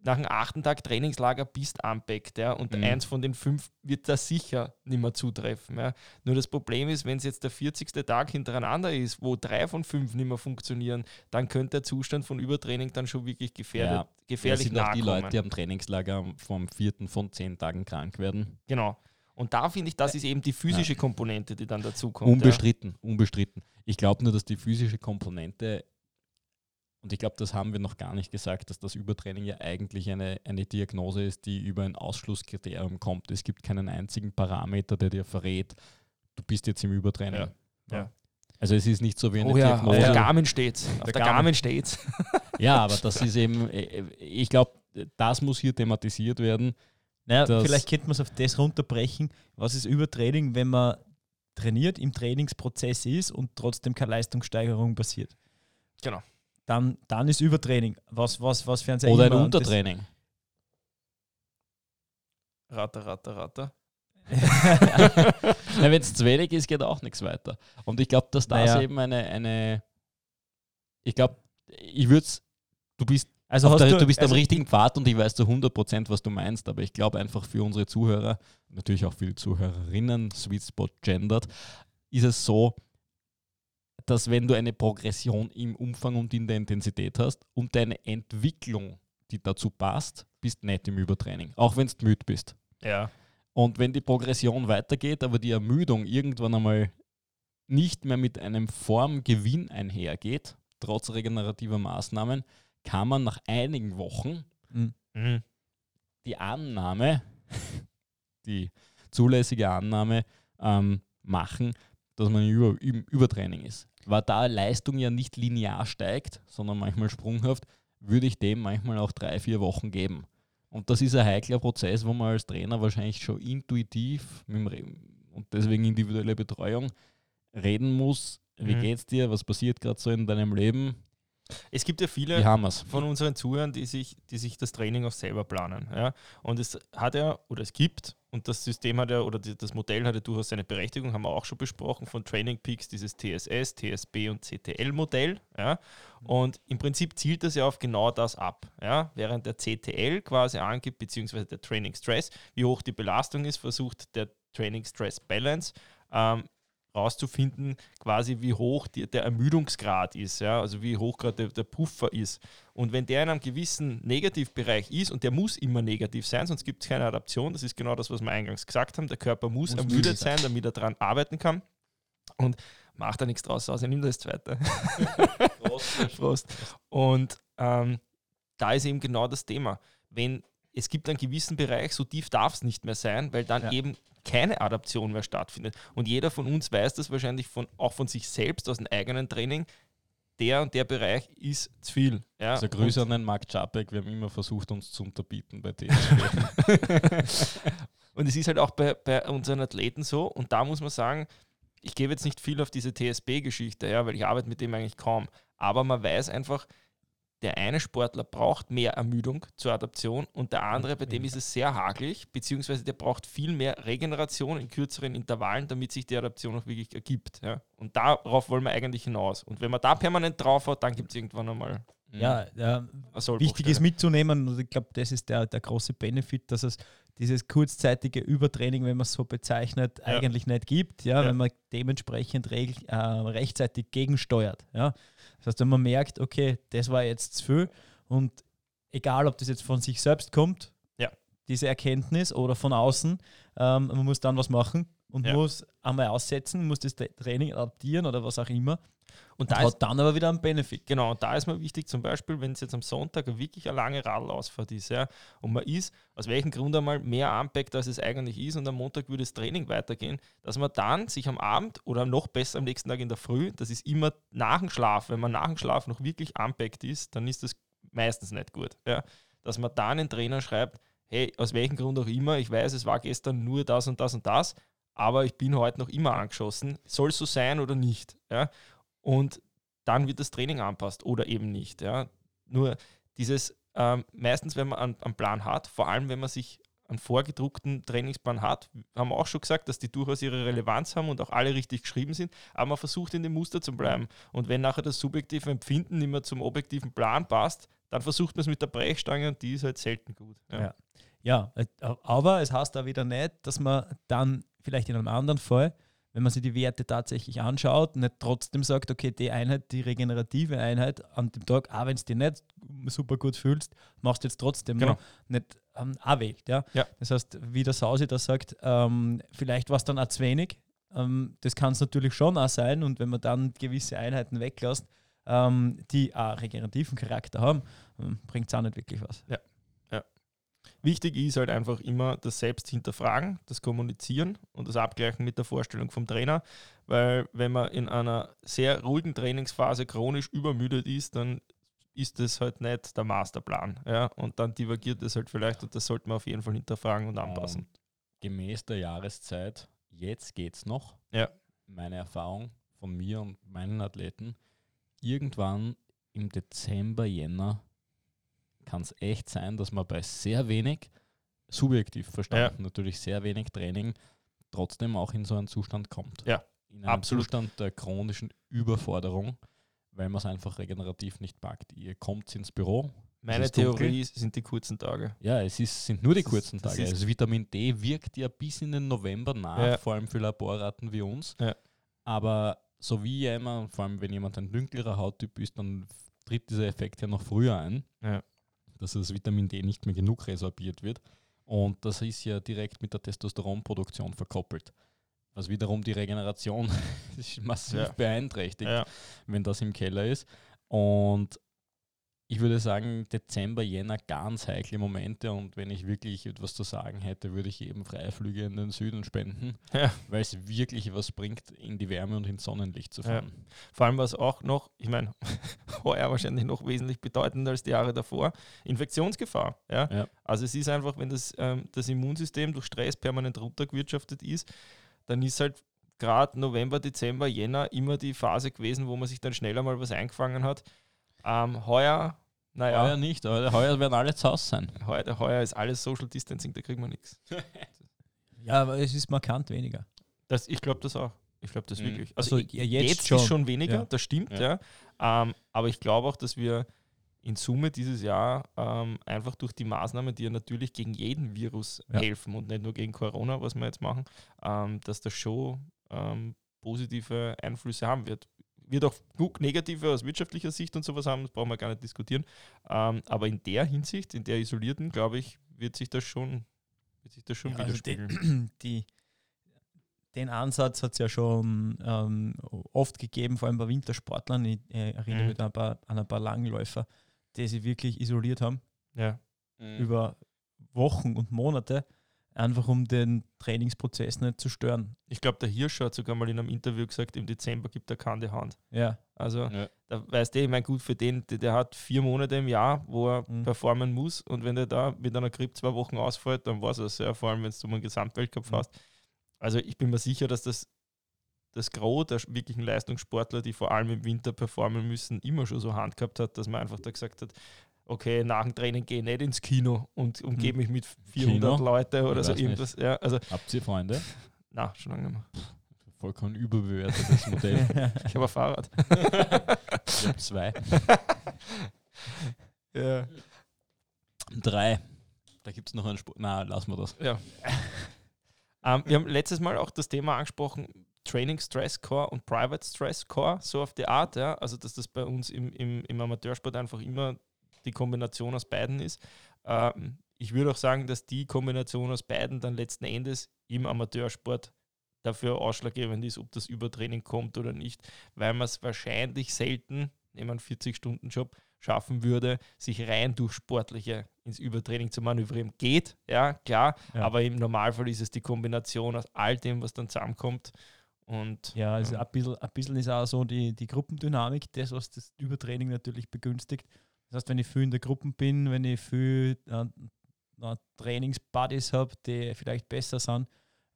nach dem achten Tag Trainingslager bist anpackt, ja, und Mhm. eins von den fünf wird da sicher nicht mehr zutreffen. Ja. Nur das Problem ist, wenn es jetzt der 40. Tag hintereinander ist, wo drei von fünf nicht mehr funktionieren, dann könnte der Zustand von Übertraining dann schon wirklich gefährdet, Ja, Das gefährlich sind auch nahe die. Leute, die am Trainingslager vom vierten von zehn Tagen krank werden. Genau. Und da finde ich, das ist eben die physische Komponente, die dann dazu kommt. Unbestritten, unbestritten. Ich glaube nur, dass die physische Komponente, und ich glaube, das haben wir noch gar nicht gesagt, dass das Übertraining ja eigentlich eine, eine Diagnose ist, die über ein Ausschlusskriterium kommt. Es gibt keinen einzigen Parameter, der dir verrät, du bist jetzt im Übertraining. Ja, ja. Also es ist nicht so wie Ja. eine Oh ja, auf Diagnose. der Garmin steht's. Auf der, Der Garmin, Garmin. steht's. Ja, aber das ist eben, äh, ich glaube, das muss hier thematisiert werden. Naja, vielleicht könnte man es auf das runterbrechen. Was ist Übertraining, wenn man trainiert, im Trainingsprozess ist und trotzdem keine Leistungssteigerung passiert? Genau. Dann, dann ist Übertraining. Was, was, was für ein Oder ein Untertraining. Ratter, ratter, ratter. Wenn es zu wenig ist, geht auch nichts weiter. Und ich glaube, dass das Naja. eben eine, eine ich glaube, ich würde es, du bist, Also der, du, du, bist also am richtigen Pfad und ich weiß zu 100%, was du meinst, aber ich glaube einfach für unsere Zuhörer, natürlich auch für die Zuhörerinnen, Sweet Spot gendert, ist es so, dass wenn du eine Progression im Umfang und in der Intensität hast und deine Entwicklung, die dazu passt, bist nicht im Übertraining, auch wenn du müde bist. Ja. Und wenn die Progression weitergeht, aber die Ermüdung irgendwann einmal nicht mehr mit einem Formgewinn einhergeht, trotz regenerativer Maßnahmen, kann man nach einigen Wochen Mhm. Mhm. die Annahme, die zulässige Annahme ähm, machen, dass man über, im Übertraining ist. Weil da Leistung ja nicht linear steigt, sondern manchmal sprunghaft, würde ich dem manchmal auch drei, vier Wochen geben. Und das ist ein heikler Prozess, wo man als Trainer wahrscheinlich schon intuitiv mit dem Re und deswegen individuelle Betreuung reden muss. Wie Mhm. geht's dir? Was passiert gerade so in deinem Leben? Es gibt ja viele von unseren Zuhörern, die sich, die sich das Training auch selber planen. Ja? Und es hat ja, oder es gibt, und das System hat ja, oder die, das Modell hat ja durchaus seine Berechtigung, haben wir auch schon besprochen, von Training Peaks, dieses TSS, TSB und CTL-Modell. Ja? Und im Prinzip zielt das ja auf genau das ab. Ja? Während der CTL quasi angibt, beziehungsweise der Training Stress, wie hoch die Belastung ist, versucht der Training Stress Balance ähm, rauszufinden, quasi wie hoch die, der Ermüdungsgrad ist, ja, also wie hoch gerade der, der Puffer ist. Und wenn der in einem gewissen Negativbereich ist, und der muss immer negativ sein, sonst gibt es keine Adaption, das ist genau das, was wir eingangs gesagt haben, der Körper muss, Muss ermüdet müde sein. sein, damit er daran arbeiten kann. Und macht da nichts draus aus, er nimmt das zweite. Prost. Und ähm, da ist eben genau das Thema. Wenn es gibt einen gewissen Bereich, so tief darf es nicht mehr sein, weil dann Ja. eben keine Adaption mehr stattfindet. Und jeder von uns weiß das wahrscheinlich von, auch von sich selbst aus dem eigenen Training. Der und der Bereich ist zu viel. Ja? Also Grüße an den Marc Czapek, wir haben immer versucht, uns zu unterbieten bei TSB. Und es ist halt auch bei, bei unseren Athleten so, und da muss man sagen, ich gebe jetzt nicht viel auf diese TSB-Geschichte, ja, weil ich arbeite mit dem eigentlich kaum. Aber man weiß einfach, der eine Sportler braucht mehr Ermüdung zur Adaption und der andere, bei dem ist es sehr hagelig, beziehungsweise der braucht viel mehr Regeneration in kürzeren Intervallen, damit sich die Adaption auch wirklich ergibt. Ja. Und darauf wollen wir eigentlich hinaus. Und wenn man da permanent drauf hat, dann gibt es irgendwann einmal ja, ja, Sollbruchstelle. wichtig ist mitzunehmen und ich glaube, das ist der, der große Benefit, dass es dieses kurzzeitige Übertraining, wenn man es so bezeichnet, Ja. eigentlich nicht gibt, ja, Ja. wenn man dementsprechend äh, rechtzeitig gegensteuert. Ja. Das heißt, wenn man merkt, okay, das war jetzt zu viel und egal, ob das jetzt von sich selbst kommt, Ja. diese Erkenntnis oder von außen, ähm, man muss dann was machen und Ja. muss einmal aussetzen, muss das Tra- Training adaptieren oder was auch immer Und und da ist hat dann aber wieder einen Benefit. Genau, und da ist mir wichtig, zum Beispiel, wenn es jetzt am Sonntag wirklich eine lange Radlausfahrt ist, ja, und man ist, aus welchem Grund einmal mehr anpackt, als es eigentlich ist, und am Montag würde das Training weitergehen, dass man dann sich am Abend oder noch besser am nächsten Tag in der Früh, das ist immer nach dem Schlaf, wenn man nach dem Schlaf noch wirklich anpackt ist, dann ist das meistens nicht gut. Ja, dass man dann den Trainer schreibt, hey, aus welchem Grund auch immer, ich weiß, es war gestern nur das und das und das, aber ich bin heute noch immer angeschossen, soll es so sein oder nicht? Ja? Und dann wird das Training anpasst oder eben nicht. Ja. Nur dieses, ähm, meistens, wenn man einen, einen Plan hat, vor allem wenn man sich einen vorgedruckten Trainingsplan hat, haben wir auch schon gesagt, dass die durchaus ihre Relevanz haben und auch alle richtig geschrieben sind, aber man versucht in dem Muster zu bleiben. Und wenn nachher das subjektive Empfinden nicht mehr zum objektiven Plan passt, dann versucht man es mit der Brechstange und die ist halt selten gut. Ja. Ja. Ja, äh, aber es heißt da wieder nicht, dass man dann vielleicht in einem anderen Fall, wenn man sich die Werte tatsächlich anschaut, nicht trotzdem sagt, okay, die Einheit, die regenerative Einheit an dem Tag, auch wenn es dir nicht super gut fühlst, machst du jetzt trotzdem Genau. nicht ähm, auch wählt. Ja? Ja. Das heißt, wie der Sausi da sagt, ähm, vielleicht war es dann auch zu wenig. Ähm, das kann es natürlich schon auch sein und wenn man dann gewisse Einheiten weglässt, ähm, die auch regenerativen Charakter haben, ähm, bringt es auch nicht wirklich was. Wichtig ist halt einfach immer das Selbst hinterfragen, das Kommunizieren und das Abgleichen mit der Vorstellung vom Trainer, weil wenn man in einer sehr ruhigen Trainingsphase chronisch übermüdet ist, dann ist das halt nicht der Masterplan. Ja? Und dann divergiert es halt vielleicht und das sollte man auf jeden Fall hinterfragen und anpassen. Und gemäß der Jahreszeit, jetzt geht's noch. Ja. Meine Erfahrung von mir und meinen Athleten, irgendwann im Dezember, Jänner kann es echt sein, dass man bei sehr wenig, subjektiv verstanden, natürlich sehr wenig Training, trotzdem auch in so einen Zustand kommt. Ja, in einem absolut. Zustand der chronischen Überforderung, weil man es einfach regenerativ nicht packt. Ihr kommt ins Büro. Meine ist dunkel. Theorie sind die kurzen Tage. Ja, es ist, sind nur die Das ist- kurzen das Tage. ist- Also Vitamin D wirkt ja bis in den November nach, Ja. vor allem für Laborraten wie uns. Ja. Aber so wie jemand, vor allem wenn jemand ein dünklerer Hauttyp ist, dann tritt dieser Effekt ja noch früher ein, Ja. Dass das Vitamin D nicht mehr genug resorbiert wird. Und das ist ja direkt mit der Testosteronproduktion verkoppelt. Was wiederum die Regeneration massiv Ja. beeinträchtigt Ja. wenn das im Keller ist. Und ich würde sagen, Dezember, Jänner ganz heikle Momente und wenn ich wirklich etwas zu sagen hätte, würde ich eben Freiflüge in den Süden spenden, Ja. weil es wirklich was bringt, in die Wärme und ins Sonnenlicht zu Ja. fahren. Vor allem was auch noch, ich meine, heuer wahrscheinlich noch wesentlich bedeutender als die Jahre davor, Infektionsgefahr. Ja? Ja. Also es ist einfach, wenn das, ähm, das Immunsystem durch Stress permanent runtergewirtschaftet ist, dann ist halt gerade November, Dezember, Jänner immer die Phase gewesen, wo man sich dann schneller mal was eingefangen hat. Ähm, heuer, naja, Heuer nicht, heuer, heuer werden alle zu Hause sein. heuer, heuer ist alles Social Distancing, da kriegt man nichts. Ja, aber es ist markant weniger. Das, ich glaube das auch. Ich glaube das Mhm. wirklich. Also, ja, jetzt jetzt, schon. ist schon weniger, Ja. das stimmt, Ja. ja. Ähm, aber ich glaube auch, dass wir in Summe dieses Jahr ähm, einfach durch die Maßnahmen, die ja natürlich gegen jeden Virus Ja. helfen und nicht nur gegen Corona, was wir jetzt machen, ähm, dass das schon ähm, positive Einflüsse haben wird. Wird auch genug negative aus wirtschaftlicher Sicht und sowas haben, das brauchen wir gar nicht diskutieren. Ähm, aber in der Hinsicht, in der isolierten, glaube ich, wird sich das schon, wird sich das schon Ja, also die, widerspiegeln. die, den Ansatz hat es ja schon ähm, oft gegeben, vor allem bei Wintersportlern. Ich äh, erinnere Mhm. mich an ein, paar, an ein paar Langläufer, die sich wirklich isoliert haben ja. über Wochen und Monate, einfach um den Trainingsprozess nicht zu stören. Ich glaube, der Hirsch hat sogar mal in einem Interview gesagt, im Dezember gibt er keine Hand. Ja, Also Ja. da weißt du, ich meine, gut für den, der, der hat vier Monate im Jahr, wo er Mhm. performen muss und wenn der da mit einer Grip zwei Wochen ausfällt, dann war es ja, vor allem wenn du um einen Gesamtweltcup Mhm. hast. Also ich bin mir sicher, dass das das Gros der wirklichen Leistungssportler, die vor allem im Winter performen müssen, immer schon so Hand gehabt hat, dass man einfach da gesagt hat, okay, nach dem Training gehe ich nicht ins Kino und umgebe mich mit 400 Kino? Leute oder Ich so irgendwas. Ja, also, Habt ihr Freunde? na, schon lange nicht mehr. Vollkommen überbewertetes Modell. Ich habe ein Fahrrad. ich habe zwei. ja. Drei. Da gibt es noch einen Sport. Na, lassen wir das. Ja. ähm, wir haben letztes Mal auch das Thema angesprochen, Training Stress Core und Private Stress Core, so auf die Art, ja. Also dass das bei uns im, im, im Amateursport einfach immer die Kombination aus beiden ist. Ähm, ich würde auch sagen, dass die Kombination aus beiden dann letzten Endes im Amateursport dafür ausschlaggebend ist, ob das Übertraining kommt oder nicht, weil man es wahrscheinlich selten, nehmen wir einen 40-Stunden-Job, schaffen würde, sich rein durch Sportliche ins Übertraining zu manövrieren. Geht, ja, klar, Ja. aber im Normalfall ist es die Kombination aus all dem, was dann zusammenkommt. Und Ja, also Ja. Ein, bisschen, ein bisschen ist auch so die, die Gruppendynamik, das, was das Übertraining natürlich begünstigt. Das heißt, wenn ich viel in der Gruppe bin, wenn ich viel äh, äh, Trainingsbuddies habe, die vielleicht besser sind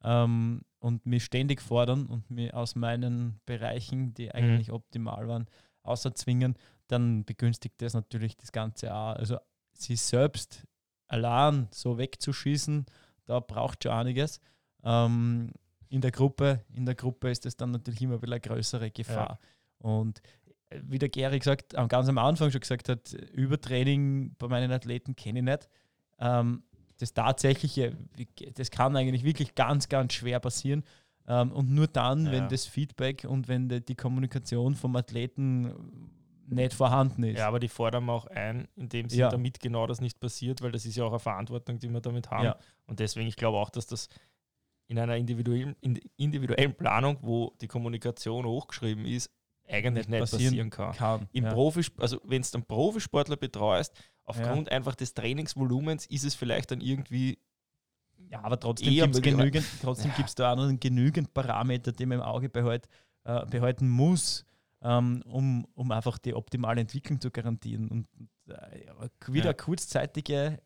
ähm, und mich ständig fordern und mich aus meinen Bereichen, die eigentlich optimal waren, außerzwingen, dann begünstigt das natürlich das Ganze auch. Also sie selbst allein so wegzuschießen, da braucht schon einiges. Ähm, in der Gruppe, in der Gruppe ist das dann natürlich immer bisschen eine größere Gefahr. Und äh, wie der Gary gesagt, am- ganz am Anfang schon gesagt hat, Übertraining bei meinen Athleten kenne ich nicht. Ähm, das Tatsächliche, das kann eigentlich wirklich ganz, ganz schwer passieren. Ähm, und nur dann, Ja. wenn das Feedback und wenn die, die Kommunikation vom Athleten nicht vorhanden ist. ja, aber die fordern wir auch ein, indem sie Ja. damit genau das nicht passiert, weil das ist ja auch eine Verantwortung, die wir damit haben. Ja. Und deswegen, ich glaube auch, dass das in einer individuellen, in, individuellen Planung, wo die Kommunikation hochgeschrieben ist, eigentlich Nicht passieren passieren, kann. kann. Im ja. Profis also wenn du einen Profisportler betreust, aufgrund einfach des Trainingsvolumens ist es vielleicht dann irgendwie Ja, aber trotzdem gibt es möglich- genügend, trotzdem gibt's da auch noch genügend Parameter, die man im Auge behalt, äh, behalten muss, ähm, um, um einfach die optimale Entwicklung zu garantieren. Und äh, wieder Ja. kurzzeitige,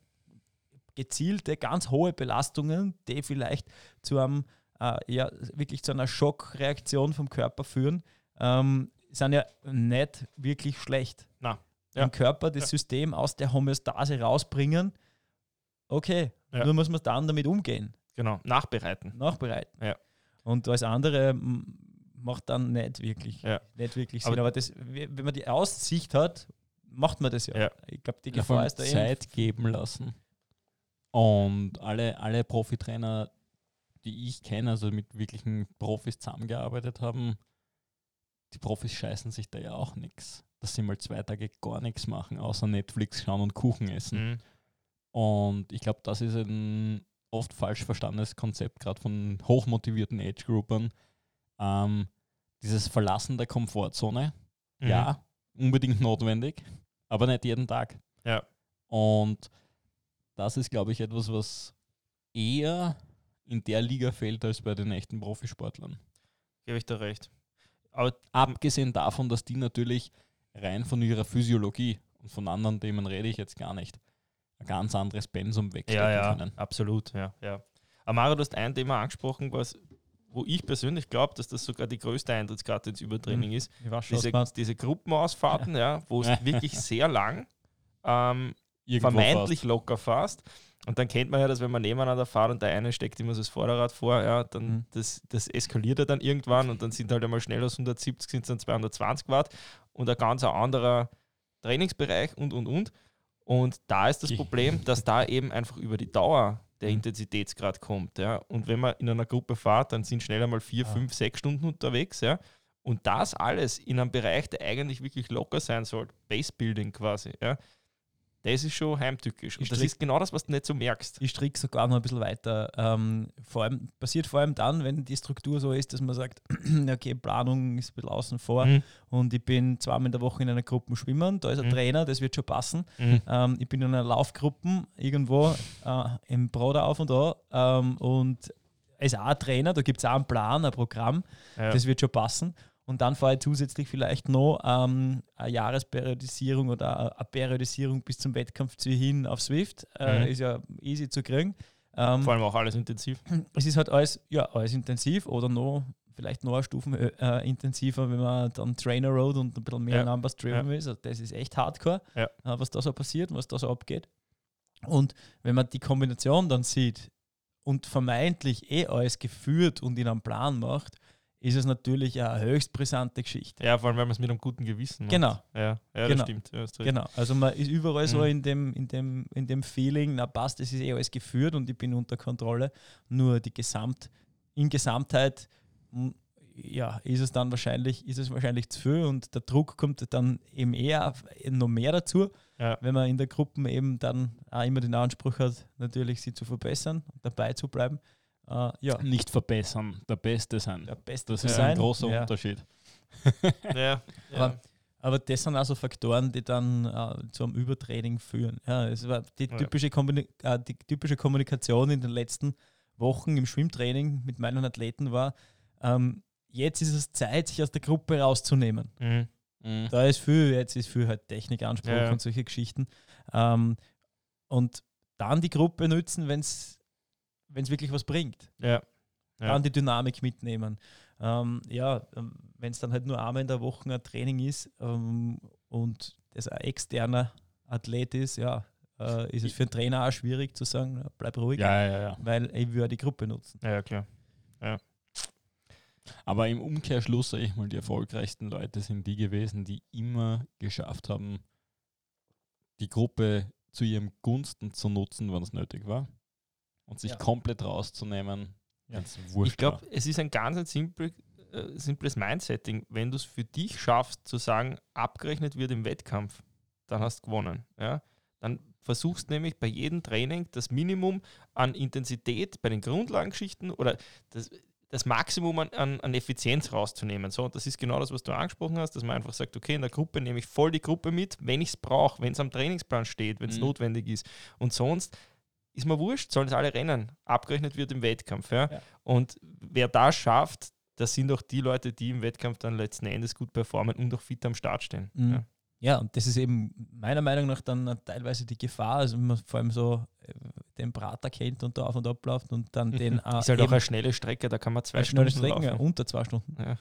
gezielte, ganz hohe Belastungen, die vielleicht zu einem, äh, ja, wirklich zu einer Schockreaktion vom Körper führen, ähm, sind ja nicht wirklich schlecht. Na, ja. Im Körper das Ja. System aus der Homöostase rausbringen, okay, Ja. nur muss man dann damit umgehen. Genau, nachbereiten. nachbereiten. Ja. Und alles andere macht dann nicht wirklich, Ja. nicht wirklich Aber- Sinn. Aber, das, wenn man die Aussicht hat, macht man das ja. Ja. Ich glaube, die Gefahr ist da eben. Zeit geben lassen. Und alle, alle Profitrainer, die ich kenne, also mit wirklichen Profis zusammengearbeitet haben, die Profis scheißen sich da ja auch nichts. Dass sie mal zwei Tage gar nichts machen, außer Netflix schauen und Kuchen essen. Mhm. Und ich glaube, das ist ein oft falsch verstandenes Konzept, gerade von hochmotivierten Age-Groupern. Ähm, dieses Verlassen der Komfortzone, Mhm. ja, unbedingt notwendig, aber nicht jeden Tag. Ja. Und das ist, glaube ich, etwas, was eher in der Liga fehlt als bei den echten Profisportlern. Gebe ich dir recht. Aber Abgesehen davon, dass die natürlich rein von ihrer Physiologie und von anderen Themen rede ich jetzt gar nicht, ein ganz anderes Pensum wegstecken ja, ja, können. absolut, ja, ja. Amara, du hast ein Thema angesprochen, was, wo ich persönlich glaube, dass das sogar die größte Eintrittskarte ins Übertraining ist. Schon, was Diese, diese Gruppenausfahrten, ja, wo es wirklich sehr lang ähm, Irgendwo vermeintlich locker fährst. Und dann kennt man ja, dass wenn man nebeneinander fährt und der eine steckt immer so das Vorderrad vor, ja, dann Mhm. das, das eskaliert ja dann irgendwann und dann sind halt einmal schnell aus 170 sind es dann 220 Watt und ein ganz anderer Trainingsbereich und und und. Und da ist das Problem, dass da eben einfach über die Dauer der Mhm. Intensitätsgrad kommt. Ja. Und wenn man in einer Gruppe fährt, dann sind schnell einmal vier, Ah. fünf, sechs Stunden unterwegs. Ja. Und das alles in einem Bereich, der eigentlich wirklich locker sein soll, Basebuilding quasi, ja, das ist schon heimtückisch. Ich Und das ist genau das, was du nicht so merkst. Ich stricke sogar noch ein bisschen weiter. Ähm, vor allem, passiert vor allem dann, wenn die Struktur so ist, dass man sagt, okay, Planung ist ein bisschen außen vor Mhm. und ich bin zweimal in der Woche in einer Gruppe schwimmen, da ist ein Mhm. Trainer, das wird schon passen. Mhm. Ähm, ich bin in einer Laufgruppe irgendwo äh, im Broder auf und da ähm, und es ist auch ein Trainer, da gibt es auch einen Plan, ein Programm, Ja. das wird schon passen. Und dann fahre ich zusätzlich vielleicht noch ähm, eine Jahresperiodisierung oder eine Periodisierung bis zum Wettkampf zu hin auf Swift. Äh, Mhm. Ist ja easy zu kriegen. Ähm, Vor allem auch alles intensiv. es ist halt alles, ja, alles intensiv oder noch, vielleicht noch eine Stufen äh, intensiver, wenn man dann Trainer Road und ein bisschen mehr Ja. Numbers driven ist. Also das ist echt hardcore, Ja. äh, was da so passiert und was da so abgeht. Und wenn man die Kombination dann sieht und vermeintlich eh alles geführt und in einem Plan macht, ist es natürlich eine höchst brisante Geschichte. Ja, vor allem, weil man es mit einem guten Gewissen macht. Genau. Ja, ja das Genau. stimmt. Ja, recht. Genau, also man ist überall so Mhm. in dem, in, dem, in dem Feeling, na passt, es ist eh alles geführt und ich bin unter Kontrolle. Nur die Gesamt, in Gesamtheit, ja, ist es dann wahrscheinlich, ist es wahrscheinlich zu viel und der Druck kommt dann eben eher noch mehr dazu, Ja. wenn man in der Gruppe eben dann auch immer den Anspruch hat, natürlich sie zu verbessern und dabei zu bleiben. Äh, ja, Nicht verbessern, der Beste sein. der Beste Das ist sein. ein großer ja. Unterschied. Ja, ja. Aber- Aber das sind also Faktoren, die dann äh, zu einem Übertraining führen. Ja, es war die, typische äh, die typische Kommunikation in den letzten Wochen im Schwimmtraining mit meinen Athleten war, ähm, jetzt ist es Zeit, sich aus der Gruppe rauszunehmen. Mhm. Mhm. Da ist viel, jetzt ist viel halt Technikanspruch Ja, ja. und solche Geschichten. Ähm, und dann die Gruppe nutzen, wenn es wirklich was bringt. ja. Ja. Dann die Dynamik mitnehmen. Ähm, ja, wenn es dann halt nur einmal in der Woche ein Training ist ähm, und das ein externer Athlet ist, ja, äh, ist es für einen Trainer auch schwierig zu sagen, bleib ruhig, Ja, ja, ja. weil ich würde die Gruppe nutzen. ja, ja, klar. Aber im Umkehrschluss, sage ich mal, die erfolgreichsten Leute sind die gewesen, die immer geschafft haben, die Gruppe zu ihrem Gunsten zu nutzen, wenn es nötig war. Und sich Ja. komplett rauszunehmen, Ja. Ich glaube, es ist ein ganz ein simpel, äh, simples Mindsetting. Wenn du es für dich schaffst, zu sagen, abgerechnet wird im Wettkampf, dann hast du gewonnen. Ja? Dann versuchst nämlich bei jedem Training das Minimum an Intensität bei den Grundlagengeschichten oder das, das Maximum an, an, an Effizienz rauszunehmen. So, und das ist genau das, was du angesprochen hast, dass man einfach sagt, okay, in der Gruppe nehme ich voll die Gruppe mit, wenn ich es brauche, wenn es am Trainingsplan steht, wenn es Mhm. notwendig ist. Und sonst ist mir wurscht, sollen es alle rennen. Abgerechnet wird im Wettkampf. Ja? Ja. Und wer das schafft, das sind auch die Leute, die im Wettkampf dann letzten Endes gut performen und auch fit am Start stehen. Mhm. Ja. Ja, und das ist eben meiner Meinung nach dann teilweise die Gefahr, also wenn man vor allem so äh, den Prater kennt und da auf und ab läuft und dann den äh, ist halt auch eine schnelle Strecke, da kann man zwei eine schnelle Stunden Strecken, ja, unter zwei Stunden.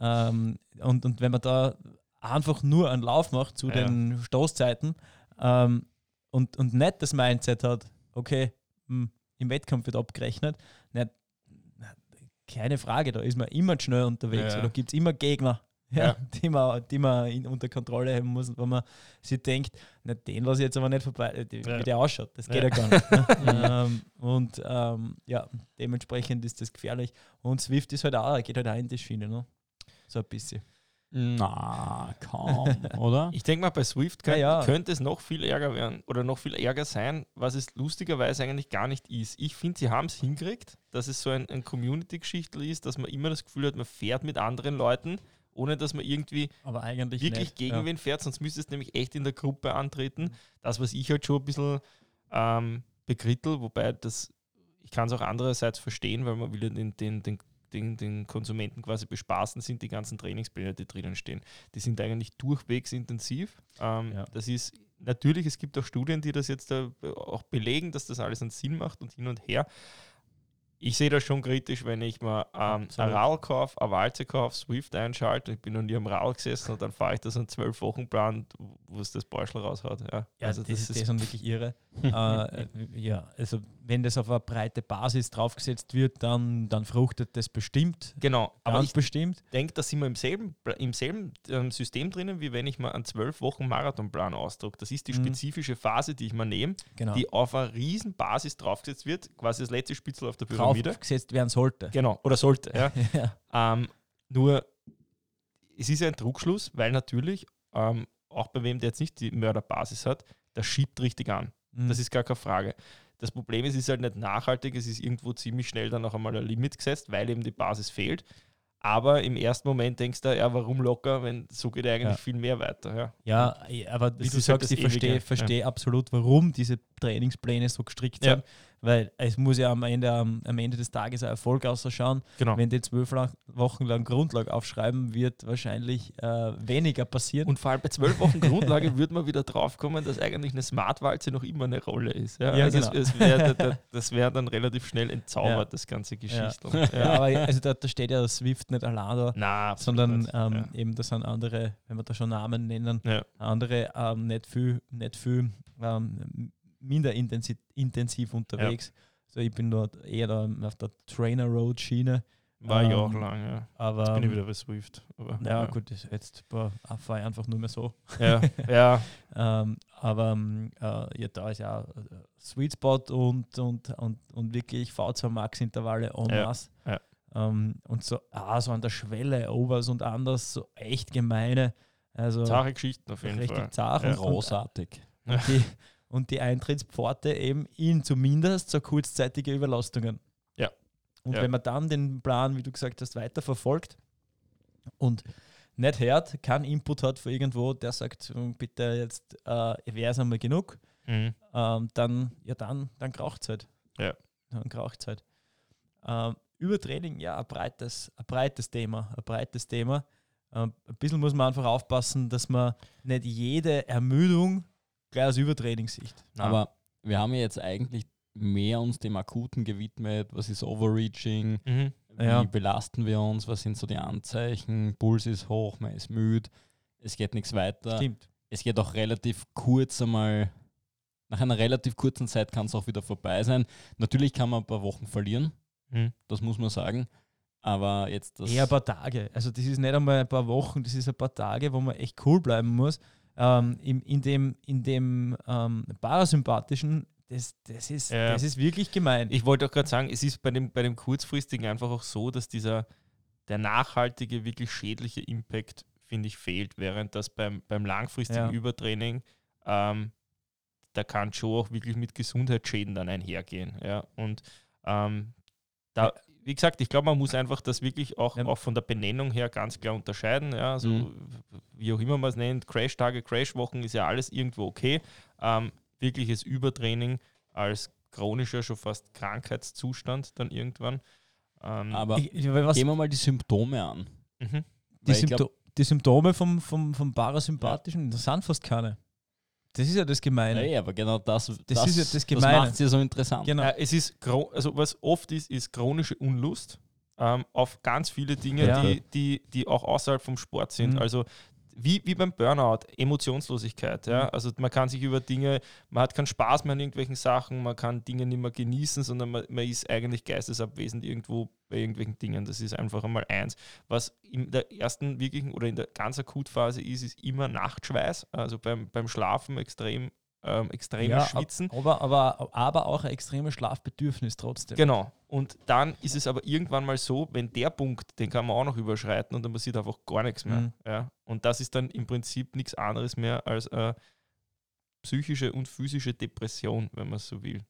Ähm, und, und wenn man da einfach nur einen Lauf macht zu den Stoßzeiten ähm, und, und nicht das Mindset hat, okay, hm, im Wettkampf wird abgerechnet. Na, keine Frage, da ist man immer schnell unterwegs. Ja. Da gibt es immer Gegner, ja, Ja. Die, man, die man in, unter Kontrolle haben muss, wenn man sich denkt, na, den lasse ich jetzt aber nicht vorbei, äh, die, Ja. wie der ausschaut. Das geht ja, Ja. gar nicht. Ne? ähm, und ähm, ja, dementsprechend ist das gefährlich. Und Swift ist halt auch, geht halt auch in die Schiene, ne? So ein bisschen. Na, kaum, oder? Ich denke mal, bei Swift kann, Ja, ja. könnte es noch viel ärger werden oder noch viel ärger sein, was es lustigerweise eigentlich gar nicht ist. Ich finde, sie haben es hingekriegt, dass es so ein, ein Community-Geschichtel ist, dass man immer das Gefühl hat, man fährt mit anderen Leuten, ohne dass man irgendwie Aber eigentlich wirklich nicht. gegen ja. wen fährt, sonst müsste es nämlich echt in der Gruppe antreten. Das, was ich halt schon ein bisschen ähm, bekrittel, wobei das, ich kann es auch andererseits verstehen, weil man will den, den, den, den, den Konsumenten quasi bespaßen, sind die ganzen Trainingspläne, die drinnen stehen. Die sind eigentlich durchwegs intensiv. Ähm, Ja. Das ist natürlich, es gibt auch Studien, die das jetzt da auch belegen, dass das alles einen Sinn macht und hin und her. Ich sehe das schon kritisch, wenn ich mal ähm, ein. Radl kaufe, eine Walze kaufe, Swift einschalte. Ich bin noch nie am Radl gesessen und dann fahre ich das einen zwölf Wochen Plan, wo es das Beuschel raushaut. Ja, Ja, also das, ist, das ist wirklich irre. äh, ja, also wenn das auf eine breite Basis draufgesetzt wird, dann, dann fruchtet das bestimmt. Genau, aber ganz ich bestimmt. denke, da sind wir im selben, im selben ähm, System drinnen, wie wenn ich mal einen zwölf Wochen Marathonplan ausdrucke. Das ist die Mhm. spezifische Phase, die ich mal nehme, Genau. die auf eine riesen Basis draufgesetzt wird, quasi das letzte Spitzel auf der Pyramide. draufgesetzt werden sollte. Genau, oder sollte. Ja. ja. Ähm, nur, es ist ein Trugschluss, weil natürlich, ähm, auch bei wem der jetzt nicht die Mörderbasis hat, das schiebt richtig an. Mhm. Das ist gar keine Frage. Das Problem ist, es ist halt nicht nachhaltig, es ist irgendwo ziemlich schnell dann auch einmal ein Limit gesetzt, weil eben die Basis fehlt. Aber im ersten Moment denkst du, ja, warum locker, wenn so geht eigentlich Ja. viel mehr weiter. Ja. Ja, aber wie Das du halt sagst, das ich verstehe verstehe absolut, warum diese Trainingspläne so gestrickt Ja. sind. Weil es muss ja am Ende, am, am Ende des Tages ein Erfolg ausschauen. Genau. Wenn die zwölf Wochen lang Grundlage aufschreiben, wird wahrscheinlich äh, weniger passieren. Und vor allem bei zwölf Wochen Grundlage würde man wieder drauf kommen, dass eigentlich eine Smartwalze noch immer eine Rolle ist. Ja, Ja, also genau. es, es wär, da- da- das wäre dann relativ schnell entzaubert, Ja. das ganze Ja. Geschichte. ja, aber also da, da steht ja Swift nicht allein da, absolut sondern ähm, ja. eben, das sind andere, wenn wir da schon Namen nennen, Ja. andere ähm, nicht viel, nicht viel ähm, minder intensiv, intensiv unterwegs. So, ich bin dort eher da auf der Trainer Road Schiene. War ich ähm, auch lang, ja. Aber Jetzt bin ich wieder bei Swift. Aber, ja, gut, das- jetzt fahre ich einfach nur mehr so. Ja, ja, Ähm, aber ähm, äh, ja, da ist ja auch, äh, Sweet Spot und, und, und, und wirklich V2 Max Intervalle en Ja, masse. ja. Ähm, und so, ah, so an der Schwelle, Overs und anders, so echt gemeine. Also zahre Geschichten auf jeden richtig Fall. zart Ja. und, und, Großartig. und, die, und die Eintrittspforte eben in zumindest so kurzzeitige Überlastungen. Ja. Und Ja. wenn man dann den Plan, wie du gesagt hast, weiterverfolgt und nicht hört, keinen Input hat von irgendwo, der sagt, "Hm, bitte jetzt äh, wäre es einmal genug, Mhm. ähm, dann, ja, dann, dann kraucht es halt. Ja. Dann kraucht es halt. Ähm, Übertraining, ja, ein breites, ein breites Thema, ein breites Thema. Ähm, ein bisschen muss man einfach aufpassen, dass man nicht jede Ermüdung gleich als Übertraining sieht. Na, Aber wir haben ja jetzt eigentlich mehr uns dem Akuten gewidmet. Was ist Overreaching? mhm. Wie Ja. belasten wir uns? Was sind so die Anzeichen? Puls ist hoch, man ist müde. Es geht nichts weiter. Stimmt. Es geht auch relativ kurz einmal. Nach einer relativ kurzen Zeit kann es auch wieder vorbei sein. Natürlich kann man ein paar Wochen verlieren, Mhm. das muss man sagen. Aber jetzt das. Eher ein paar Tage. Also das ist nicht einmal ein paar Wochen, das ist ein paar Tage, wo man echt cool bleiben muss. Ähm, in, in dem, in dem ähm, Parasympathischen, das, das, ist, Ja. das ist wirklich gemein. Ich wollte auch gerade sagen, es ist bei dem, bei dem kurzfristigen einfach auch so, dass dieser der nachhaltige, wirklich schädliche Impact, finde ich, fehlt, während das beim, beim langfristigen Ja. Übertraining, ähm, da kann schon auch wirklich mit Gesundheitsschäden dann einhergehen. Ja? Und ähm, da, wie gesagt, ich glaube, man muss einfach das wirklich auch, Ja. auch von der Benennung her ganz klar unterscheiden. Ja? Also, Mhm. Wie auch immer man es nennt, Crash-Tage, Crash-Wochen ist ja alles irgendwo okay. Ähm, wirkliches Übertraining als chronischer, schon fast Krankheitszustand dann irgendwann. Ähm, aber Ich, ich, was, gehen wir mal die Symptome an. mhm. die, Sympto glaub- die Symptome vom, vom, vom Parasympathischen, das sind fast keine. Das ist ja das Gemeine. Ey, aber genau das, das, ist ja das das macht es ja so interessant. Genau. Äh, es ist, also was oft ist, ist chronische Unlust ähm, auf ganz viele Dinge, Ja. die, die, die auch außerhalb vom Sport sind. Mhm. Also wie, wie beim Burnout, Emotionslosigkeit. Ja? Mhm. Also man kann sich über Dinge, man hat keinen Spaß mehr an irgendwelchen Sachen, man kann Dinge nicht mehr genießen, sondern man, man ist eigentlich geistesabwesend irgendwo bei irgendwelchen Dingen. Das ist einfach einmal eins. Was in der ersten wirklichen oder in der ganz Akutphase ist, ist immer Nachtschweiß. Also beim, beim Schlafen extrem, ähm, extremes Ja, Schwitzen. Aber, aber, aber auch ein extremes Schlafbedürfnis trotzdem. Genau. Und dann ist es aber irgendwann mal so, wenn der Punkt, den kann man auch noch überschreiten und dann passiert einfach gar nichts mehr. Mhm. Ja? Und das ist dann im Prinzip nichts anderes mehr als eine psychische und physische Depression, wenn man so will.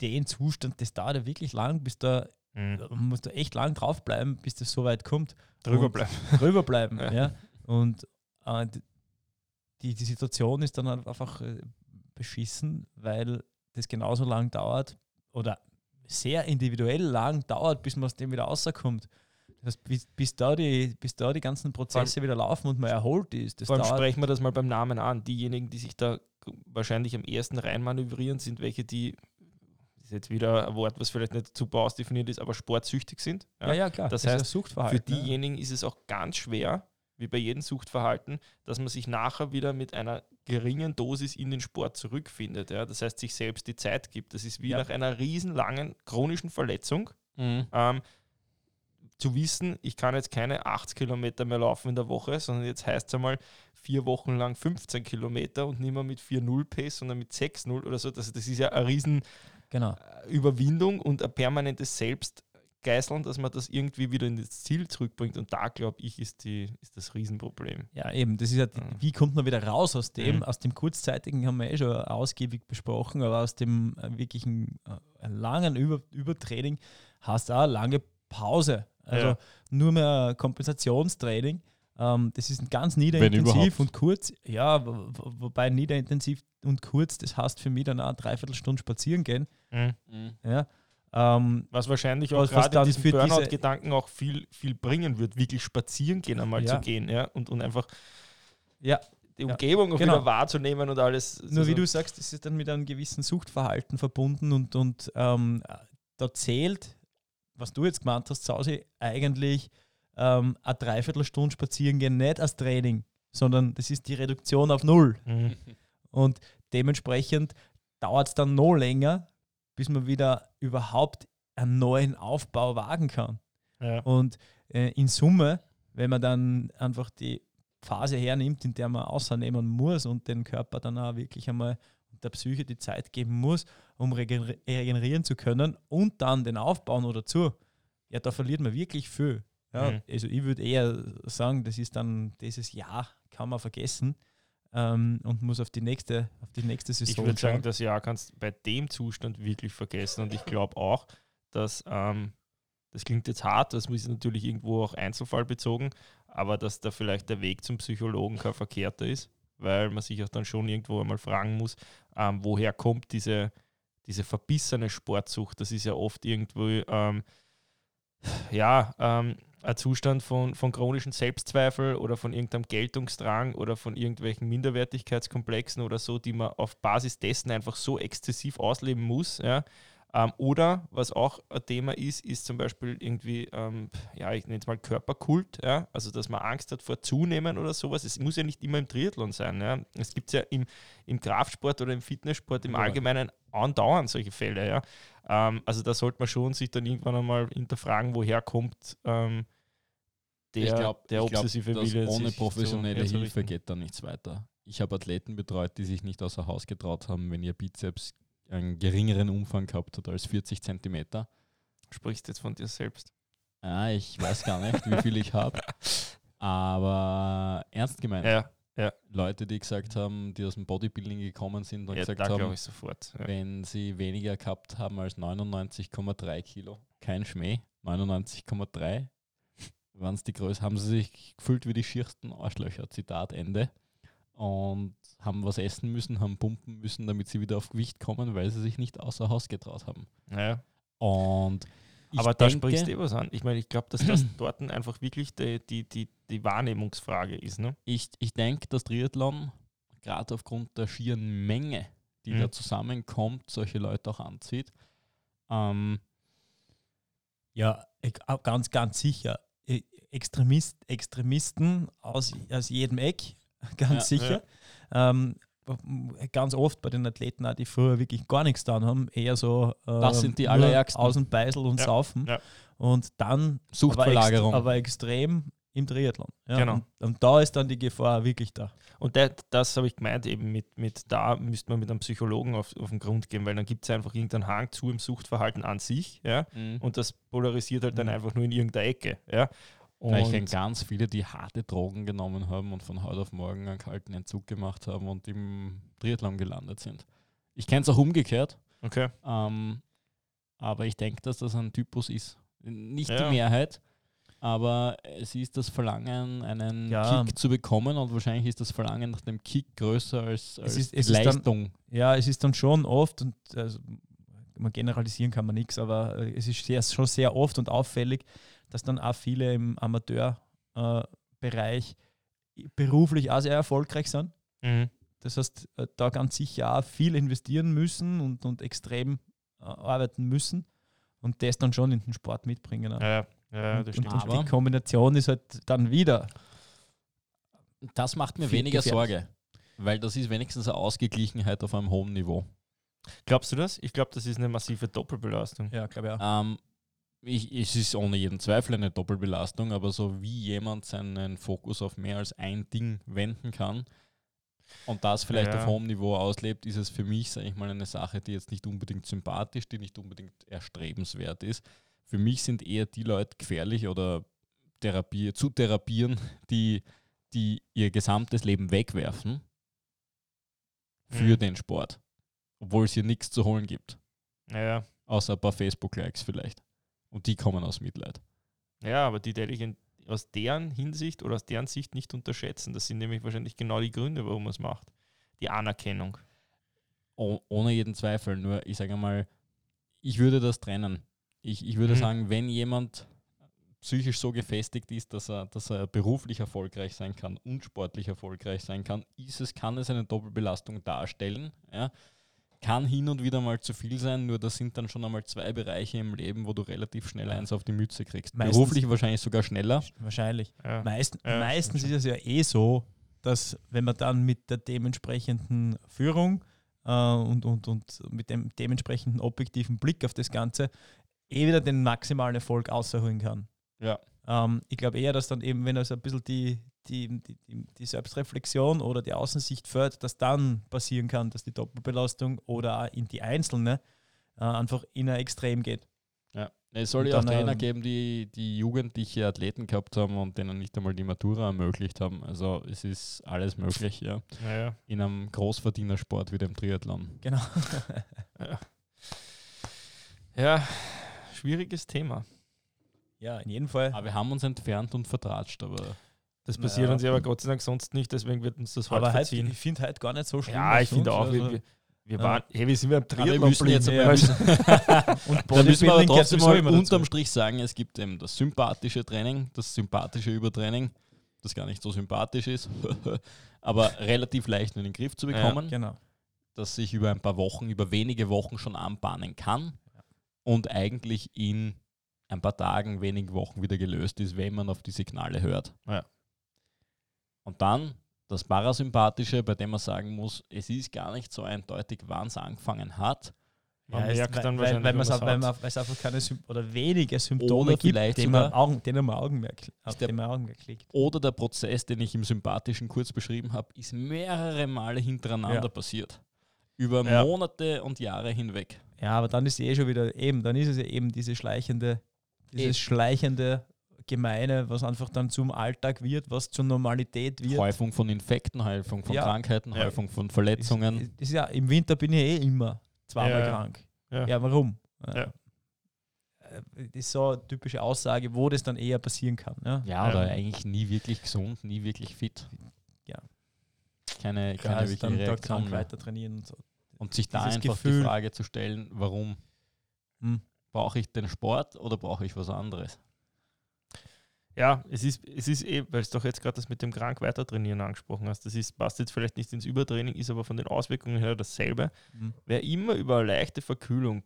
Den Zustand, das dauert ja wirklich lang, bis da, man muss da echt lang draufbleiben, bis das so weit kommt. Drüber Und- bleiben. drüber bleiben. Ja. ja. Und äh, die, die Situation ist dann halt einfach äh, beschissen, weil das genauso lang dauert oder sehr individuell lang dauert, bis man aus dem wieder rauskommt. Das heißt, bis, bis, da die, bis da die ganzen Prozesse wieder laufen und man erholt ist, das Vor allem sprechen wir das mal beim Namen an. Diejenigen, die sich da wahrscheinlich am ersten reinmanövrieren, sind welche, die, das ist jetzt wieder ein Wort, was vielleicht nicht super ausdefiniert ist, aber sportsüchtig sind. Ja, ja, klar. Das ist heißt. Für diejenigen ist es auch ganz schwer, wie bei jedem Suchtverhalten, dass man sich nachher wieder mit einer geringen Dosis in den Sport zurückfindet. Ja? Das heißt, sich selbst die Zeit gibt. Das ist wie Ja. nach einer riesenlangen chronischen Verletzung. Mhm. Ähm, zu wissen, ich kann jetzt keine 80 Kilometer mehr laufen in der Woche, sondern jetzt heißt es einmal vier Wochen lang 15 Kilometer und nicht mehr mit 4-0 Pace, sondern mit 6-0 oder so. Das, das ist ja eine riesen genau. äh, Überwindung und ein permanentes Selbstgeißeln, dass man das irgendwie wieder in das Ziel zurückbringt. Und da, glaube ich, ist, die, ist das Riesenproblem. Ja, eben. Das ist ja, die- Mhm. wie kommt man wieder raus aus dem? Mhm. Aus dem kurzzeitigen haben wir eh schon ausgiebig besprochen, aber aus dem äh, wirklichen äh, langen Über Übertraining hast du auch eine lange Pause. Also Ja. nur mehr Kompensationstraining. Ähm, das ist ganz überhaupt. niederintensiv und kurz. Ja, wo- wo- wobei niederintensiv und kurz, das heißt für mich dann auch eine Dreiviertelstunde spazieren gehen. Mhm. Ja. Ähm, Was wahrscheinlich auch gerade dann in diesem für diese- Burnout-Gedanken auch viel, viel bringen wird, wirklich spazieren gehen einmal Ja. zu gehen ja? und, und einfach ja, die Ja, Umgebung auch genau. wieder wahrzunehmen und alles. Nur Also- wie du sagst, das ist dann mit einem gewissen Suchtverhalten verbunden und, und ähm, da zählt, was du jetzt gemeint hast, Sausi, eigentlich ähm, eine Dreiviertelstunde spazieren gehen nicht als Training, sondern das ist die Reduktion auf Null. Mhm. Und dementsprechend dauert es dann noch länger, bis man wieder überhaupt einen neuen Aufbau wagen kann. Ja. Und äh, in Summe, wenn man dann einfach die Phase hernimmt, in der man außernehmen muss und den Körper dann auch wirklich einmal der Psyche die Zeit geben muss, um regener regenerieren zu können und dann den Aufbau noch dazu, ja, da verliert man wirklich viel. Ja, Mhm. Also ich würde eher sagen, das ist dann dieses Jahr, kann man vergessen ähm, und muss auf die nächste, auf die nächste Ich Saison würde sagen, das Jahr kannst du bei dem Zustand wirklich vergessen. Und ich glaube auch, dass, ähm, das klingt jetzt hart, das ist natürlich irgendwo auch einzelfallbezogen, aber dass da vielleicht der Weg zum Psychologen kein verkehrter ist, weil man sich auch dann schon irgendwo einmal fragen muss, ähm, woher kommt diese, diese verbissene Sportsucht. Das ist ja oft irgendwo, ähm, ja, ähm, ein Zustand von, von chronischen Selbstzweifel oder von irgendeinem Geltungsdrang oder von irgendwelchen Minderwertigkeitskomplexen oder so, die man auf Basis dessen einfach so exzessiv ausleben muss. Ja. Ähm, oder was auch ein Thema ist, ist zum Beispiel irgendwie, ähm, ja, ich nenne es mal Körperkult, ja. also dass man Angst hat vor Zunehmen oder sowas. Es muss ja nicht immer im Triathlon sein. Ja. Es gibt ja im, im Kraftsport oder im Fitnesssport im Ja. Allgemeinen andauernd solche Fälle. Ja. Ähm, also da sollte man schon sich dann irgendwann einmal hinterfragen, woher kommt ähm, der, ich glaube, der ich glaub, obsessive Wille. ohne professionelle Hilfe geht da nichts weiter. Ich habe Athleten betreut, die sich nicht außer Haus getraut haben, wenn ihr Bizeps einen geringeren Umfang gehabt hat als 40 Zentimeter. Sprichst jetzt von dir selbst. Ja, ich weiß gar nicht, wie viel ich habe. Aber ernst gemeint, Ja, Leute, die gesagt haben, die aus dem Bodybuilding gekommen sind und ja gesagt haben, sofort. Ja. wenn sie weniger gehabt haben als 99,3 Kilo, kein Schmäh, 99,3, waren es die Größe, haben sie sich gefühlt wie die schiersten Arschlöcher, Zitat Ende. Und haben was essen müssen, haben pumpen müssen, damit sie wieder auf Gewicht kommen, weil sie sich nicht außer Haus getraut haben. Ja. Und Aber da denke, sprichst du eh was an. Ich meine, ich glaube, dass das dort einfach wirklich die, die, die, die Wahrnehmungsfrage ist. Ne? ich, ich denke, dass Triathlon gerade aufgrund der schieren Menge, die Mhm. da zusammenkommt, solche Leute auch anzieht. Ähm, Ja, ganz, ganz sicher. Ich- Extremist, Extremisten aus, aus jedem Eck, ganz Ja, sicher. Ähm, ganz oft bei den Athleten, auch, die früher wirklich gar nichts getan haben, eher so ähm, Das sind die nur Allerärgsten. Außenbeißel und Ja, Saufen. ja. Und dann Suchtverlagerung. aber, ext aber extrem im Triathlon. Ja, Genau. Und, und da ist dann die Gefahr wirklich da. Und das, das habe ich gemeint, eben mit, mit da müsste man mit einem Psychologen auf, auf den Grund gehen, weil dann gibt es einfach irgendeinen Hang zu im Suchtverhalten an sich, ja, Mhm. und das polarisiert halt dann Mhm. einfach nur in irgendeiner Ecke, ja. Ich Und- kenne ganz viele, die harte Drogen genommen haben und von heute auf morgen einen kalten Entzug gemacht haben und im Triathlon gelandet sind. Ich kenne es auch umgekehrt, okay. ähm, aber ich denke, dass das ein Typus ist. Nicht Ja. die Mehrheit, aber es ist das Verlangen, einen Ja. Kick zu bekommen und wahrscheinlich ist das Verlangen nach dem Kick größer als, als ist- die es ist dann- Leistung. Ja, es ist dann schon oft, und also, man generalisieren kann man nichts, aber äh, es ist sehr, schon sehr oft und auffällig, dass dann auch viele im Amateurbereich beruflich auch sehr erfolgreich sind. Mhm. Das heißt, äh, da ganz sicher auch viel investieren müssen und, und extrem äh, arbeiten müssen und das dann schon in den Sport mitbringen. Ja, ja, und, das und, stimmt. und die Kombination ist halt dann wieder. Das macht mir weniger gefährlich. Sorge, weil das ist wenigstens eine Ausgeglichenheit auf einem hohen Niveau. Glaubst du das? Ich glaube, das ist eine massive Doppelbelastung. Ja, glaube ich auch. Ähm, ich, es ist ohne jeden Zweifel eine Doppelbelastung, aber so wie jemand seinen Fokus auf mehr als ein Ding wenden kann und das vielleicht Ja. auf hohem Niveau auslebt, ist es für mich, sage ich mal, eine Sache, die jetzt nicht unbedingt sympathisch, die nicht unbedingt erstrebenswert ist. Für mich sind eher die Leute gefährlich oder Therapie, zu therapieren, die, die ihr gesamtes Leben wegwerfen für Mhm. den Sport, obwohl es hier nichts zu holen gibt, Ja, außer ein paar Facebook-Likes vielleicht. Und die kommen aus Mitleid. ja, aber die werde ich in, aus deren Hinsicht oder aus deren Sicht nicht unterschätzen. Das sind nämlich wahrscheinlich genau die Gründe, warum man es macht. Die Anerkennung. Oh, ohne jeden Zweifel. Nur, ich sage mal, ich würde das trennen. Ich, ich würde Mhm. sagen, wenn jemand psychisch so gefestigt ist, dass er, dass er beruflich erfolgreich sein kann und sportlich erfolgreich sein kann, ist es, kann es eine Doppelbelastung darstellen. Ja? Kann hin und wieder mal zu viel sein, nur das sind dann schon einmal zwei Bereiche im Leben, wo du relativ schnell eins auf die Mütze kriegst. Meistens- Beruflich wahrscheinlich sogar schneller. Wahrscheinlich. Ja. Meist, Ja, meistens ist es ja eh so, dass wenn man dann mit der dementsprechenden Führung äh, und, und, und mit dem dementsprechenden objektiven Blick auf das Ganze eh wieder den maximalen Erfolg außerholen kann. Ja. Ähm, ich glaube eher, dass dann eben, wenn also ein bisschen die, die, die, die, die Selbstreflexion oder die Außensicht fördert, dass dann passieren kann, dass die Doppelbelastung oder auch in die einzelne äh, einfach in ein Extrem geht. Ja. Es soll Und ja auch Trainer ähm, geben, die, die jugendliche Athleten gehabt haben und denen nicht einmal die Matura ermöglicht haben. Also es ist alles möglich, ja. Ja, In einem Großverdienersport wie dem Triathlon. Genau. ja, schwieriges Thema. ja, in jedem Fall. Aber wir haben uns entfernt und vertratscht, aber Das passiert Ja. uns ja aber Gott sei Dank sonst nicht, deswegen wird uns das heute Aber halt, verziehen. ich finde halt gar nicht so schlimm. Ja, ich finde auch, wir, also- wir, wir Ja. waren, hey, wir sind wir Triathlon müssen jetzt blind, aber- weißt du? Und da müssen wir aber trotzdem mal unterm Strich sagen, es gibt eben das sympathische Training, das sympathische Übertraining, das gar nicht so sympathisch ist, aber relativ leicht in den Griff zu Ja, bekommen. Genau. das sich über ein paar Wochen, über wenige Wochen schon anbahnen kann und eigentlich in ein paar Tagen, wenigen Wochen wieder gelöst ist, wenn man auf die Signale hört. Ja. Und dann das Parasympathische, bei dem man sagen muss, es ist gar nicht so eindeutig, wann es angefangen hat. Man Ja, es- merkt weil, dann weil, wahrscheinlich, weil, weil, hat. man, weil es einfach keine Sym oder wenige Symptome Oder gibt, denen man, Augen, denen man Augenmerk, auf der- den man Augenmerk legt. Oder der Prozess, den ich im Sympathischen kurz beschrieben habe, ist mehrere Male hintereinander Ja. passiert. Über Ja. Monate und Jahre hinweg. Ja, aber dann ist eh schon wieder eben, dann ist es ja eben diese schleichende, dieses Eben. schleichende Gemeine, was einfach dann zum Alltag wird, was zur Normalität wird. Häufung von Infekten, Häufung von Ja. Krankheiten, Ja. Häufung von Verletzungen. Ist, ist ja, Im Winter bin ich eh immer zweimal Ja. krank. Ja. Ja, warum? Ja. Äh, Das ist so eine typische Aussage, wo das dann eher passieren kann. Ja, Ja, oder eigentlich nie wirklich gesund, nie wirklich fit. Ja. Keine, keine also wirkliche dann da Reaktion krank weiter trainieren und so. Und sich da dieses einfach die Gefühl- Frage zu stellen, warum Hm. brauche ich den Sport oder brauche ich was anderes? Ja, es ist, es ist eh, weil du doch jetzt gerade das mit dem krank weiter trainieren angesprochen hast. Das ist, passt jetzt vielleicht nicht ins Übertraining, ist aber von den Auswirkungen her dasselbe. Hm. Wer immer über eine leichte Verkühlung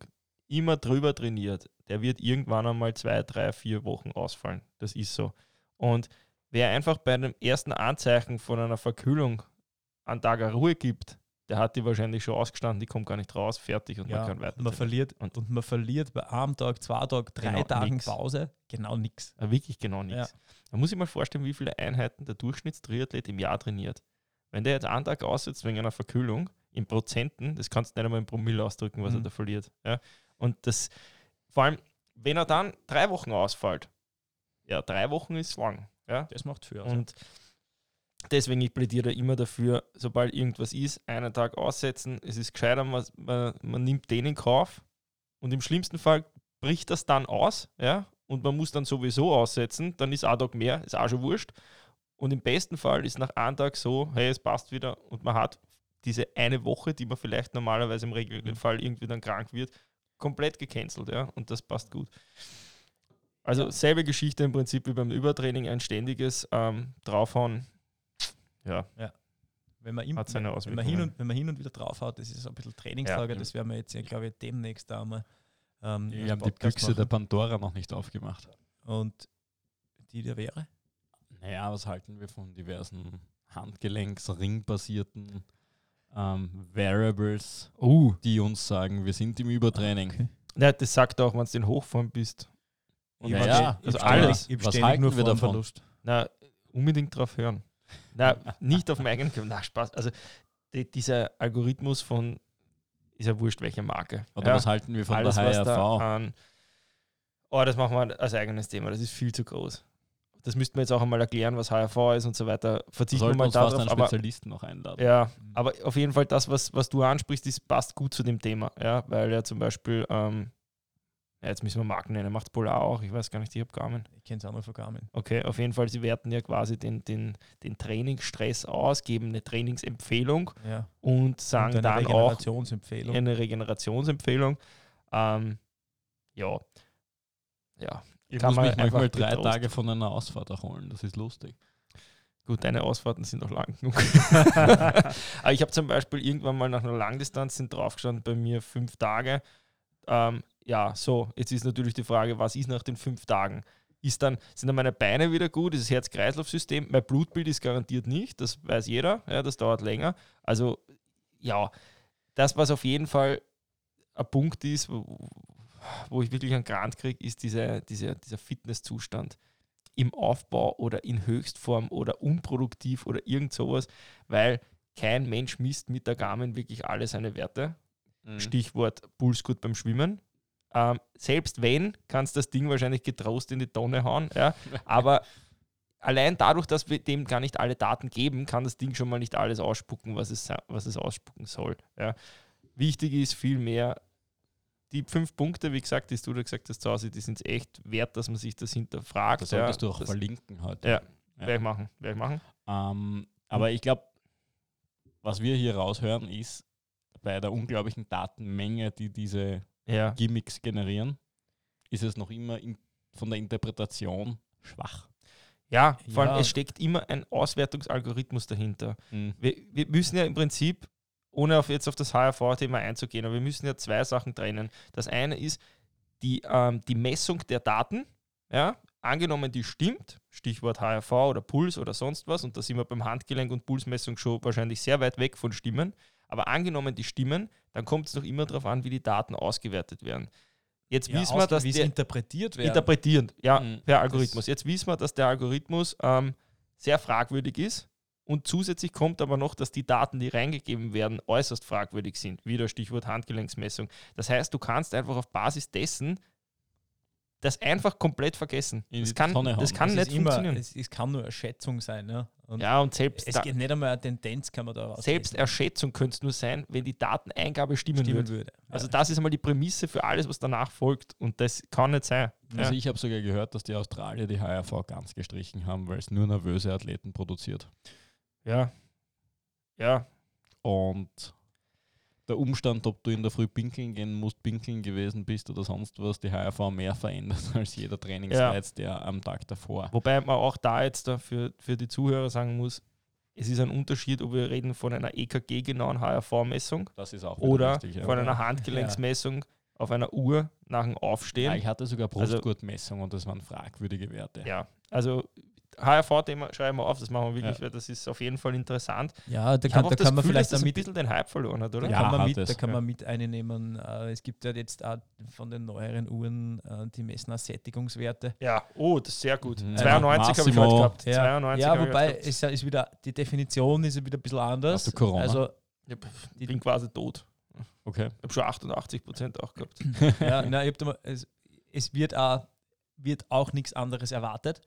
immer drüber trainiert, der wird irgendwann einmal zwei, drei, vier Wochen ausfallen. Das ist so. Und wer einfach bei dem ersten Anzeichen von einer Verkühlung einen Tag eine Ruhe gibt, der hat die wahrscheinlich schon ausgestanden, die kommt gar nicht raus, fertig und Ja, man kann weiter. Man verliert, Und- und, man verliert bei einem Tag, zwei Tagen, drei Genau Tagen nix. Pause genau nichts. Ja, wirklich genau nichts. Da muss ich mal vorstellen, wie viele Einheiten der Durchschnittstriathlet im Jahr trainiert. Wenn der jetzt einen Tag aussetzt wegen einer Verkühlung, in Prozenten, das kannst du nicht einmal in Promille ausdrücken, was er Mhm. da verliert. Ja? Und das, vor allem, wenn er dann drei Wochen ausfällt, ja, drei Wochen ist lang. Ja? Das macht für. Und deswegen, ich plädiere immer dafür, sobald irgendwas ist, einen Tag aussetzen. Es ist gescheiter, man, man, man nimmt den in Kauf und im schlimmsten Fall bricht das dann aus, ja, und man muss dann sowieso aussetzen, dann ist ein Tag mehr, ist auch schon wurscht. Und im besten Fall ist nach einem Tag so, hey, es passt wieder und man hat diese eine Woche, die man vielleicht normalerweise im Regelfall irgendwie dann krank wird, komplett gecancelt, ja, und das passt gut. Also selbe Geschichte im Prinzip wie beim Übertraining, ein ständiges ähm, Draufhauen, ja, wenn man, im, hat seine wenn, man hin und, wenn man hin und wieder drauf hat, das ist ein bisschen Trainingslager, Ja. das werden wir jetzt, ja, glaube ich, demnächst einmal. Ähm, Wir haben die Podcast Büchse der machen. Pandora noch nicht aufgemacht. Und die der wäre? Naja, was halten wir von diversen Handgelenks-, ringbasierten ähm, Variables, Uh, die uns sagen, wir sind im Übertraining. Okay. ja, das sagt auch, wenn du in Hochform bist. Und Ja, ja, du- also ich alles. Was halten nur wir davon? Formverlust. Na, unbedingt drauf hören. Na, nicht auf dem eigenen Körper. Na, Spaß. Also die, dieser Algorithmus von, ist ja wurscht, welche Marke. Oder ja, was halten wir von alles, der HRV? da an. Oh, das machen wir als eigenes Thema. Das ist viel zu groß. Das müssten wir jetzt auch einmal erklären, was HRV ist und so weiter. Wir Verzichten wir mal darauf. einen Aber, Spezialisten noch einladen. ja, aber auf jeden Fall das, was, was du ansprichst, das passt gut zu dem Thema. Ja, weil ja zum Beispiel, ähm, ja, jetzt müssen wir Marken nennen, macht Polar auch. Ich weiß gar nicht, ich habe Garmin. Ich kenne es auch mal von Garmin. Okay, auf jeden Fall, sie werten ja quasi den, den, den Trainingsstress aus, geben eine Trainingsempfehlung Ja. und sagen und eine dann auch Regenerationsempfehlung. eine Regenerationsempfehlung. Ähm, ja. Ja, Ich Kann muss man mich manchmal drei getrost- Tage von einer Ausfahrt erholen. Das ist lustig. gut, deine Ausfahrten sind noch lang genug. Aber ich habe zum Beispiel irgendwann mal nach einer Langdistanz sind draufgestanden bei mir fünf Tage. Ähm, ja, so, jetzt ist natürlich die Frage, was ist nach den fünf Tagen? Ist dann, sind dann meine Beine wieder gut? Ist das Herz-Kreislauf-System? Mein Blutbild ist garantiert nicht, das weiß jeder, ja, das dauert länger. Also, ja, das, was auf jeden Fall ein Punkt ist, wo, wo ich wirklich einen Grant kriege, ist diese, diese, dieser Fitnesszustand im Aufbau oder in Höchstform oder unproduktiv oder irgend sowas, weil kein Mensch misst mit der Garmin wirklich alle seine Werte. Mhm. Stichwort Pulsgut beim Schwimmen. Ähm, selbst wenn, kannst das Ding wahrscheinlich getrost in die Tonne hauen. Ja? Aber allein dadurch, dass wir dem gar nicht alle Daten geben, kann das Ding schon mal nicht alles ausspucken, was es, was es ausspucken soll. Ja? Wichtig ist vielmehr, die fünf Punkte, wie gesagt, die du da gesagt hast zu Hause, die sind echt wert, dass man sich das hinterfragt. Das solltest ja, du auch das verlinken heute. Ja. Ja. werde ich machen. Werde ich machen. Ähm, aber ich glaube, was wir hier raushören, ist bei der unglaublichen Datenmenge, die diese Ja. Gimmicks generieren, ist es noch immer in, von der Interpretation schwach. Ja, vor Ja. allem es steckt immer ein Auswertungsalgorithmus dahinter. Mhm. Wir, wir müssen ja im Prinzip, ohne auf jetzt auf das HRV-Thema einzugehen, aber wir müssen ja zwei Sachen trennen. Das eine ist die, ähm, die Messung der Daten. Ja, angenommen, die stimmt, Stichwort HRV oder Puls oder sonst was, und da sind wir beim Handgelenk- und Pulsmessung schon wahrscheinlich sehr weit weg von Stimmen. Aber angenommen, die stimmen, dann kommt es noch immer darauf an, wie die Daten ausgewertet werden. Jetzt Ja, wissen wir, dass der, interpretiert wird. interpretierend, ja, Mhm. per Algorithmus. Jetzt wissen wir, dass der Algorithmus ähm, sehr fragwürdig ist und zusätzlich kommt aber noch, dass die Daten, die reingegeben werden, äußerst fragwürdig sind. Wieder Stichwort Handgelenksmessung. Das heißt, du kannst einfach auf Basis dessen das einfach komplett vergessen. In Das kann, das kann es nicht immer, funktionieren. es, es kann nur eine Schätzung sein. Ja? Und ja, und selbst, es geht nicht einmal eine Tendenz, kann man da rauslesen. Selbsterschätzung könnte es nur sein, wenn die Dateneingabe stimmen, stimmen würde. würde. Also ja. das ist einmal die Prämisse für alles, was danach folgt. Und das kann nicht sein. Also ja. ich habe sogar gehört, dass die Australier die HRV ganz gestrichen haben, weil es nur nervöse Athleten produziert. ja. Ja, Und der Umstand, ob du in der Früh pinkeln gehen musst, pinkeln gewesen bist oder sonst was, die HRV mehr verändert als jeder Trainingsreiz, der am Tag davor. Wobei man auch da jetzt für, für die Zuhörer sagen muss, es ist ein Unterschied, ob wir reden von einer EKG-genauen HRV-Messung Das ist auch wieder oder richtig, ja. von einer Handgelenksmessung auf einer Uhr nach dem Ja, Aufstehen. ich hatte sogar Also- Brustgurtmessung und das waren fragwürdige Werte. Ja, also HRV-Thema schreiben wir auf, das machen wir wirklich, weil das ist auf jeden Fall interessant. Ja, da kann, da kann man Gefühl, vielleicht dass das ein damit bisschen den Hype verloren hat, oder? Da Ja, kann, man hat mit, es, da kann ja. man mit einnehmen. Äh, es gibt ja jetzt auch von den neueren Uhren, äh, die messen auch Sättigungswerte. Ja, oh, das ist sehr gut. Mhm. 92 habe ich heute gehabt. Ja, 92 ja wobei gehabt. ist, ja- ist wieder, die Definition ist ja wieder ein bisschen anders. Hast du Corona? Also, Ich bin quasi tot. Okay. Ich habe schon 88 Prozent auch gehabt. ja, nein, ich hab da mal, es, es wird auch, wird auch nichts anderes erwartet.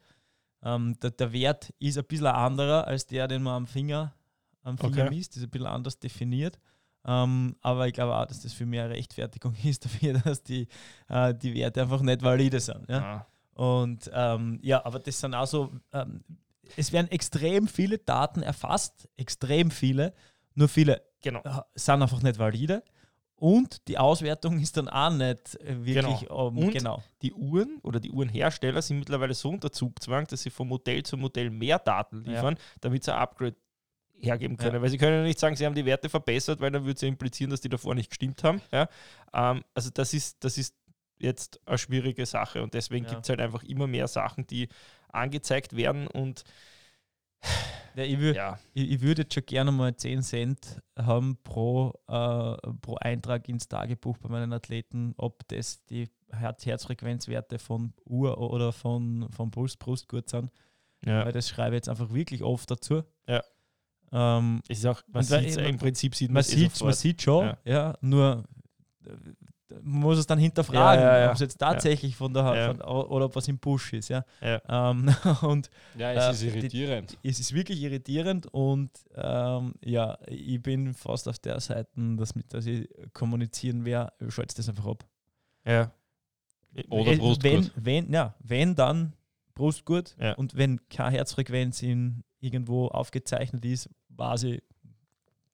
Ähm, der, der Wert ist ein bisschen ein anderer als der, den man am Finger, am Finger Okay. misst, ist ein bisschen anders definiert. Ähm, aber ich glaube auch, dass das für mehr Rechtfertigung ist dafür, dass die, äh, die Werte einfach nicht valide sind. Ja? Ah. Und ähm, ja, aber das sind auch so, ähm, es werden extrem viele Daten erfasst, extrem viele, nur viele Genau. äh, sind einfach nicht valide. Und die Auswertung ist dann auch nicht wirklich Genau. ähm, Und genau. Die Uhren oder die Uhrenhersteller sind mittlerweile so unter Zugzwang, dass sie von Modell zu Modell mehr Daten Ja. liefern, damit sie ein Upgrade hergeben können. Ja. Weil sie können ja nicht sagen, sie haben die Werte verbessert, weil dann würde es ja implizieren, dass die davor nicht gestimmt haben. Ja? Ähm, also das ist, das ist jetzt eine schwierige Sache und deswegen Ja. gibt es halt einfach immer mehr Sachen, die angezeigt werden und Ja, ich, wür, ja, ich, ich würde jetzt schon gerne mal 10 Cent haben pro, äh, pro Eintrag ins Tagebuch bei meinen Athleten, ob das die Herz Herzfrequenzwerte von Uhr oder von, von Brust, Brustgurt sind. ja. Weil das schreibe ich jetzt einfach wirklich oft dazu. Ja. Ähm, ist auch, man ja, im Prinzip sieht man man's eh sieht, man sieht schon, Ja. ja, nur man muss es dann hinterfragen, Ja, ja, ja. ob es jetzt tatsächlich von der von, oder ob was im Push ist. Ja. Ähm, und Ja, Äh, es ist die- irritierend. es ist wirklich irritierend und ähm, ja, ich bin fast auf der Seite, dass, mit, dass ich kommunizieren werde, schaltet das einfach ab. Ja. Oder Äh, Brustgurt. Wenn, wenn, ja, wenn dann Brustgurt und wenn keine Herzfrequenz in, irgendwo aufgezeichnet ist, quasi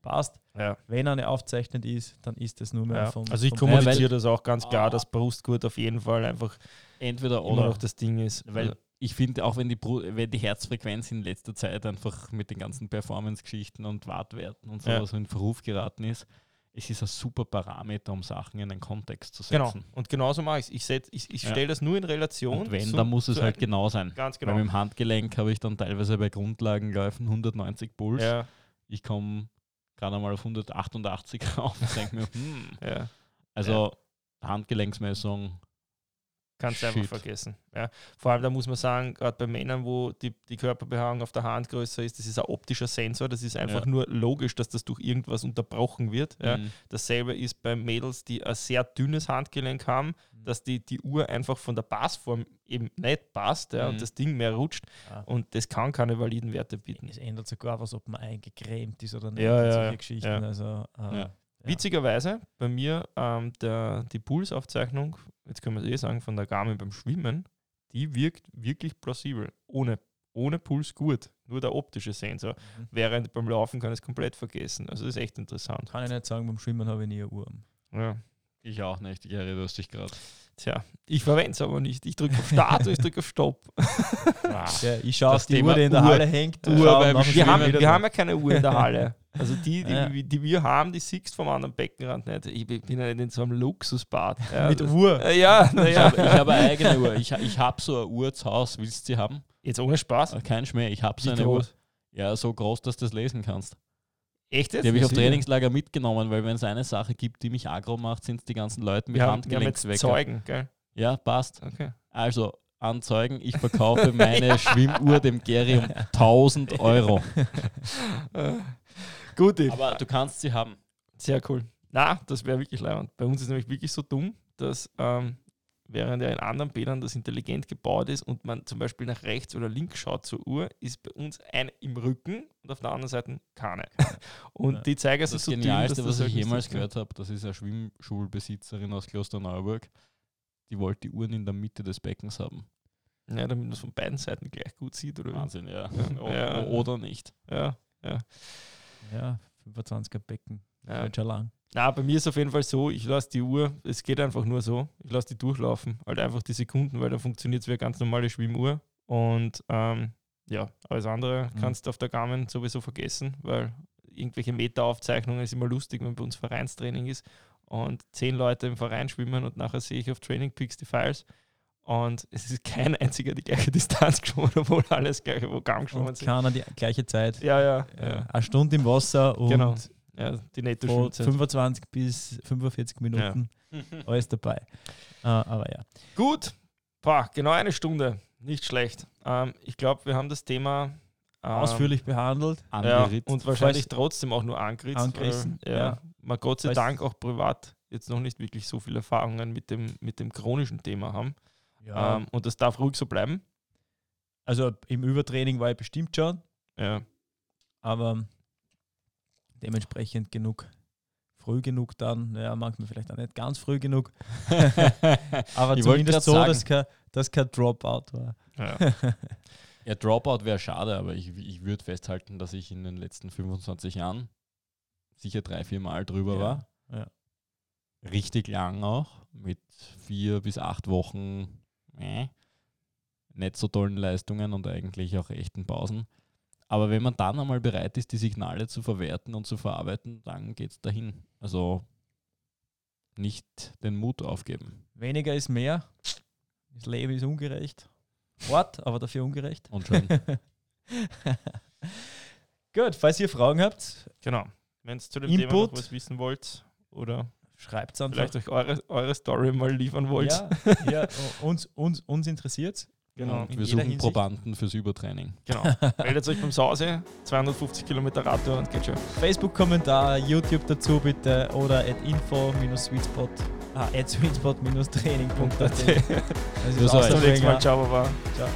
passt. Ja. Wenn eine aufzeichnet ist, dann ist das nur mehr Ja. vom. Also ich vom kommuniziere weil- das auch ganz klar, Ah. dass Brustgurt auf jeden Fall einfach Entweder immer oder. noch das Ding ist. Weil ich finde, auch wenn die, wenn die Herzfrequenz in letzter Zeit einfach mit den ganzen Performance-Geschichten und Wattwerten und Ja. sowas in Verruf geraten ist, es ist ein super Parameter, um Sachen in einen Kontext zu Genau. setzen. Und genauso mache ich es. Ich, setz- ich, ich Ja. stelle das nur in Relation. Und wenn, zu- dann muss es halt genau sein. Ganz Weil genau. mit dem Handgelenk habe ich dann teilweise bei Grundlagenläufen 190 Puls. Ja, Ich komme gerade einmal auf 188 rauf und denke mir, hm. ja. Also Handgelenksmessung, Kannst du einfach Shit. vergessen. Ja. Vor allem, da muss man sagen, gerade bei Männern, wo die, die Körperbehaarung auf der Hand größer ist, das ist ein optischer Sensor. Das ist einfach Ja. nur logisch, dass das durch irgendwas unterbrochen wird. Ja. mhm. Dasselbe ist bei Mädels, die ein sehr dünnes Handgelenk haben, dass die, die Uhr einfach von der Passform eben nicht passt ja, Mhm. und das Ding mehr rutscht. Ah. Und das kann keine validen Werte bieten. Es ändert sogar was, ob man eingecremt ist oder nicht. Ja, ja, ja. Geschichten. Ja. Also, äh, Ja. Witzigerweise, bei mir ähm, der, die Pulsaufzeichnung, jetzt können wir es eh sagen, von der Garmin beim Schwimmen, die wirkt wirklich plausibel. Ohne, ohne Puls gut. Nur der optische Sensor. Mhm. Während beim Laufen kann ich es komplett vergessen. Also das ist echt interessant. Kann ich nicht sagen, beim Schwimmen habe ich nie eine Uhr. Ja. Ich auch nicht, du hast dich gerade. Tja, ich verwende es aber nicht. Ich drücke auf Start und ich drücke auf Stopp. Ja, ich schaue auf die Thema Uhr, die in der Uhr. Halle hängt. Uhr Wir haben, wir haben ja keine Uhr in der Halle. Also die, die, Ja. die wir haben, die siehst vom anderen Beckenrand nicht. Ich bin ja nicht in so einem Luxusbad. Ja, Mit Uhr. Äh, Ja, Ich naja. habe ich habe eine eigene Uhr. Ich, ich habe so eine Uhr zu Hause. Willst du sie haben? Jetzt ohne Spaß. Äh, Kein Schmäh. Ich habe so Wie eine groß? Uhr. Ja, so groß, dass du das lesen kannst. Echt jetzt? Die habe ich auf? Trainingslager mitgenommen, weil wenn es eine Sache gibt, die mich aggro macht, sind es die ganzen Leute mit Handgelenkswecker. Zeugen, gell? Ja, passt. Okay. Also, Anzeugen, ich verkaufe meine Schwimmuhr dem Gary um 1000 Euro. Gut, Yves. Aber du kannst sie haben. sehr cool. Na, das wäre wirklich leibend. Bei uns ist nämlich wirklich so dumm, dass ähm, während ja in anderen Bädern das intelligent gebaut ist und man zum Beispiel nach rechts oder links schaut zur Uhr, ist bei uns eine im Rücken und auf der anderen Seite keine. Und Ja. die Zeiger sind Das so dünn, Genialste, dass was ich halt jemals gehört habe, das ist eine Schwimmschulbesitzerin aus Klosterneuburg. Die wollte die Uhren in der Mitte des Beckens haben. Ja, damit man es von beiden Seiten gleich gut sieht, oder? Wahnsinn, ja. Ja. Oder nicht. Ja. Ja, 25er Becken. Ja. Wird schon lang. Na, bei mir ist es auf jeden Fall so, ich lasse die Uhr, es geht einfach nur so, ich lasse die durchlaufen, halt einfach die Sekunden, weil da funktioniert es wie eine ganz normale Schwimmuhr. Und ähm, ja, alles andere Mhm. kannst du auf der Garmin sowieso vergessen, weil irgendwelche Meteraufzeichnungen ist immer lustig, wenn bei uns Vereinstraining ist und zehn Leute im Verein schwimmen und nachher sehe ich auf Training Peaks die Files und es ist kein einziger die gleiche Distanz geschwommen, obwohl alles gleiche Programm geschwommen Und sind. keiner die gleiche Zeit. Ja, ja, Äh, ja. Eine Stunde im Wasser und Genau. ja die von Netto-Schwimmzeit. 25 bis 45 Minuten alles dabei. Äh, aber ja. Gut, Boah, genau eine Stunde. Nicht schlecht. Ähm, ich glaube, wir haben das Thema ähm, Ausführlich behandelt. ja, Angeritzt. und wahrscheinlich trotzdem auch nur angerissen. Angerissen, Weil, ja, ja. Man Gott sei Falls- Dank auch privat jetzt noch nicht wirklich so viele Erfahrungen mit dem, mit dem chronischen Thema haben. Ja. Ähm, und das darf ruhig so bleiben. also im Übertraining war ich bestimmt schon, Ja, aber dementsprechend genug. Früh genug dann, ja, manchmal vielleicht auch nicht ganz früh genug, aber Ich wollte zumindest so, sagen. dass kein, dass kein Dropout war. ja. Ja, Dropout wäre schade, aber ich, ich würde festhalten, dass ich in den letzten 25 Jahren sicher drei, vier Mal drüber Ja, war. ja. Richtig lang auch, mit vier bis acht Wochen äh, nicht so tollen Leistungen und eigentlich auch echten Pausen. Aber wenn man dann einmal bereit ist, die Signale zu verwerten und zu verarbeiten, dann geht es dahin. Also nicht den Mut aufgeben. Weniger ist mehr. Das Leben ist ungerecht. Hart, aber dafür ungerecht. Und schon. Gut, falls ihr Fragen habt, genau. Wenn ihr zu dem Thema Input. noch was wissen wollt oder schreibt es einfach. vielleicht euch eure, eure Story mal liefern wollt. Ja, ja, uns, uns, uns interessiert Genau. In wir suchen Hinsicht. Probanden fürs Übertraining. genau. Meldet euch beim Sause, 250 Kilometer Radtour und geht schon. Facebook-Kommentar, YouTube dazu bitte oder at info-sweetspot, ah, at sweetspot-training.at. Das ist zum nächsten Mal. Ciao, Baba. Ciao.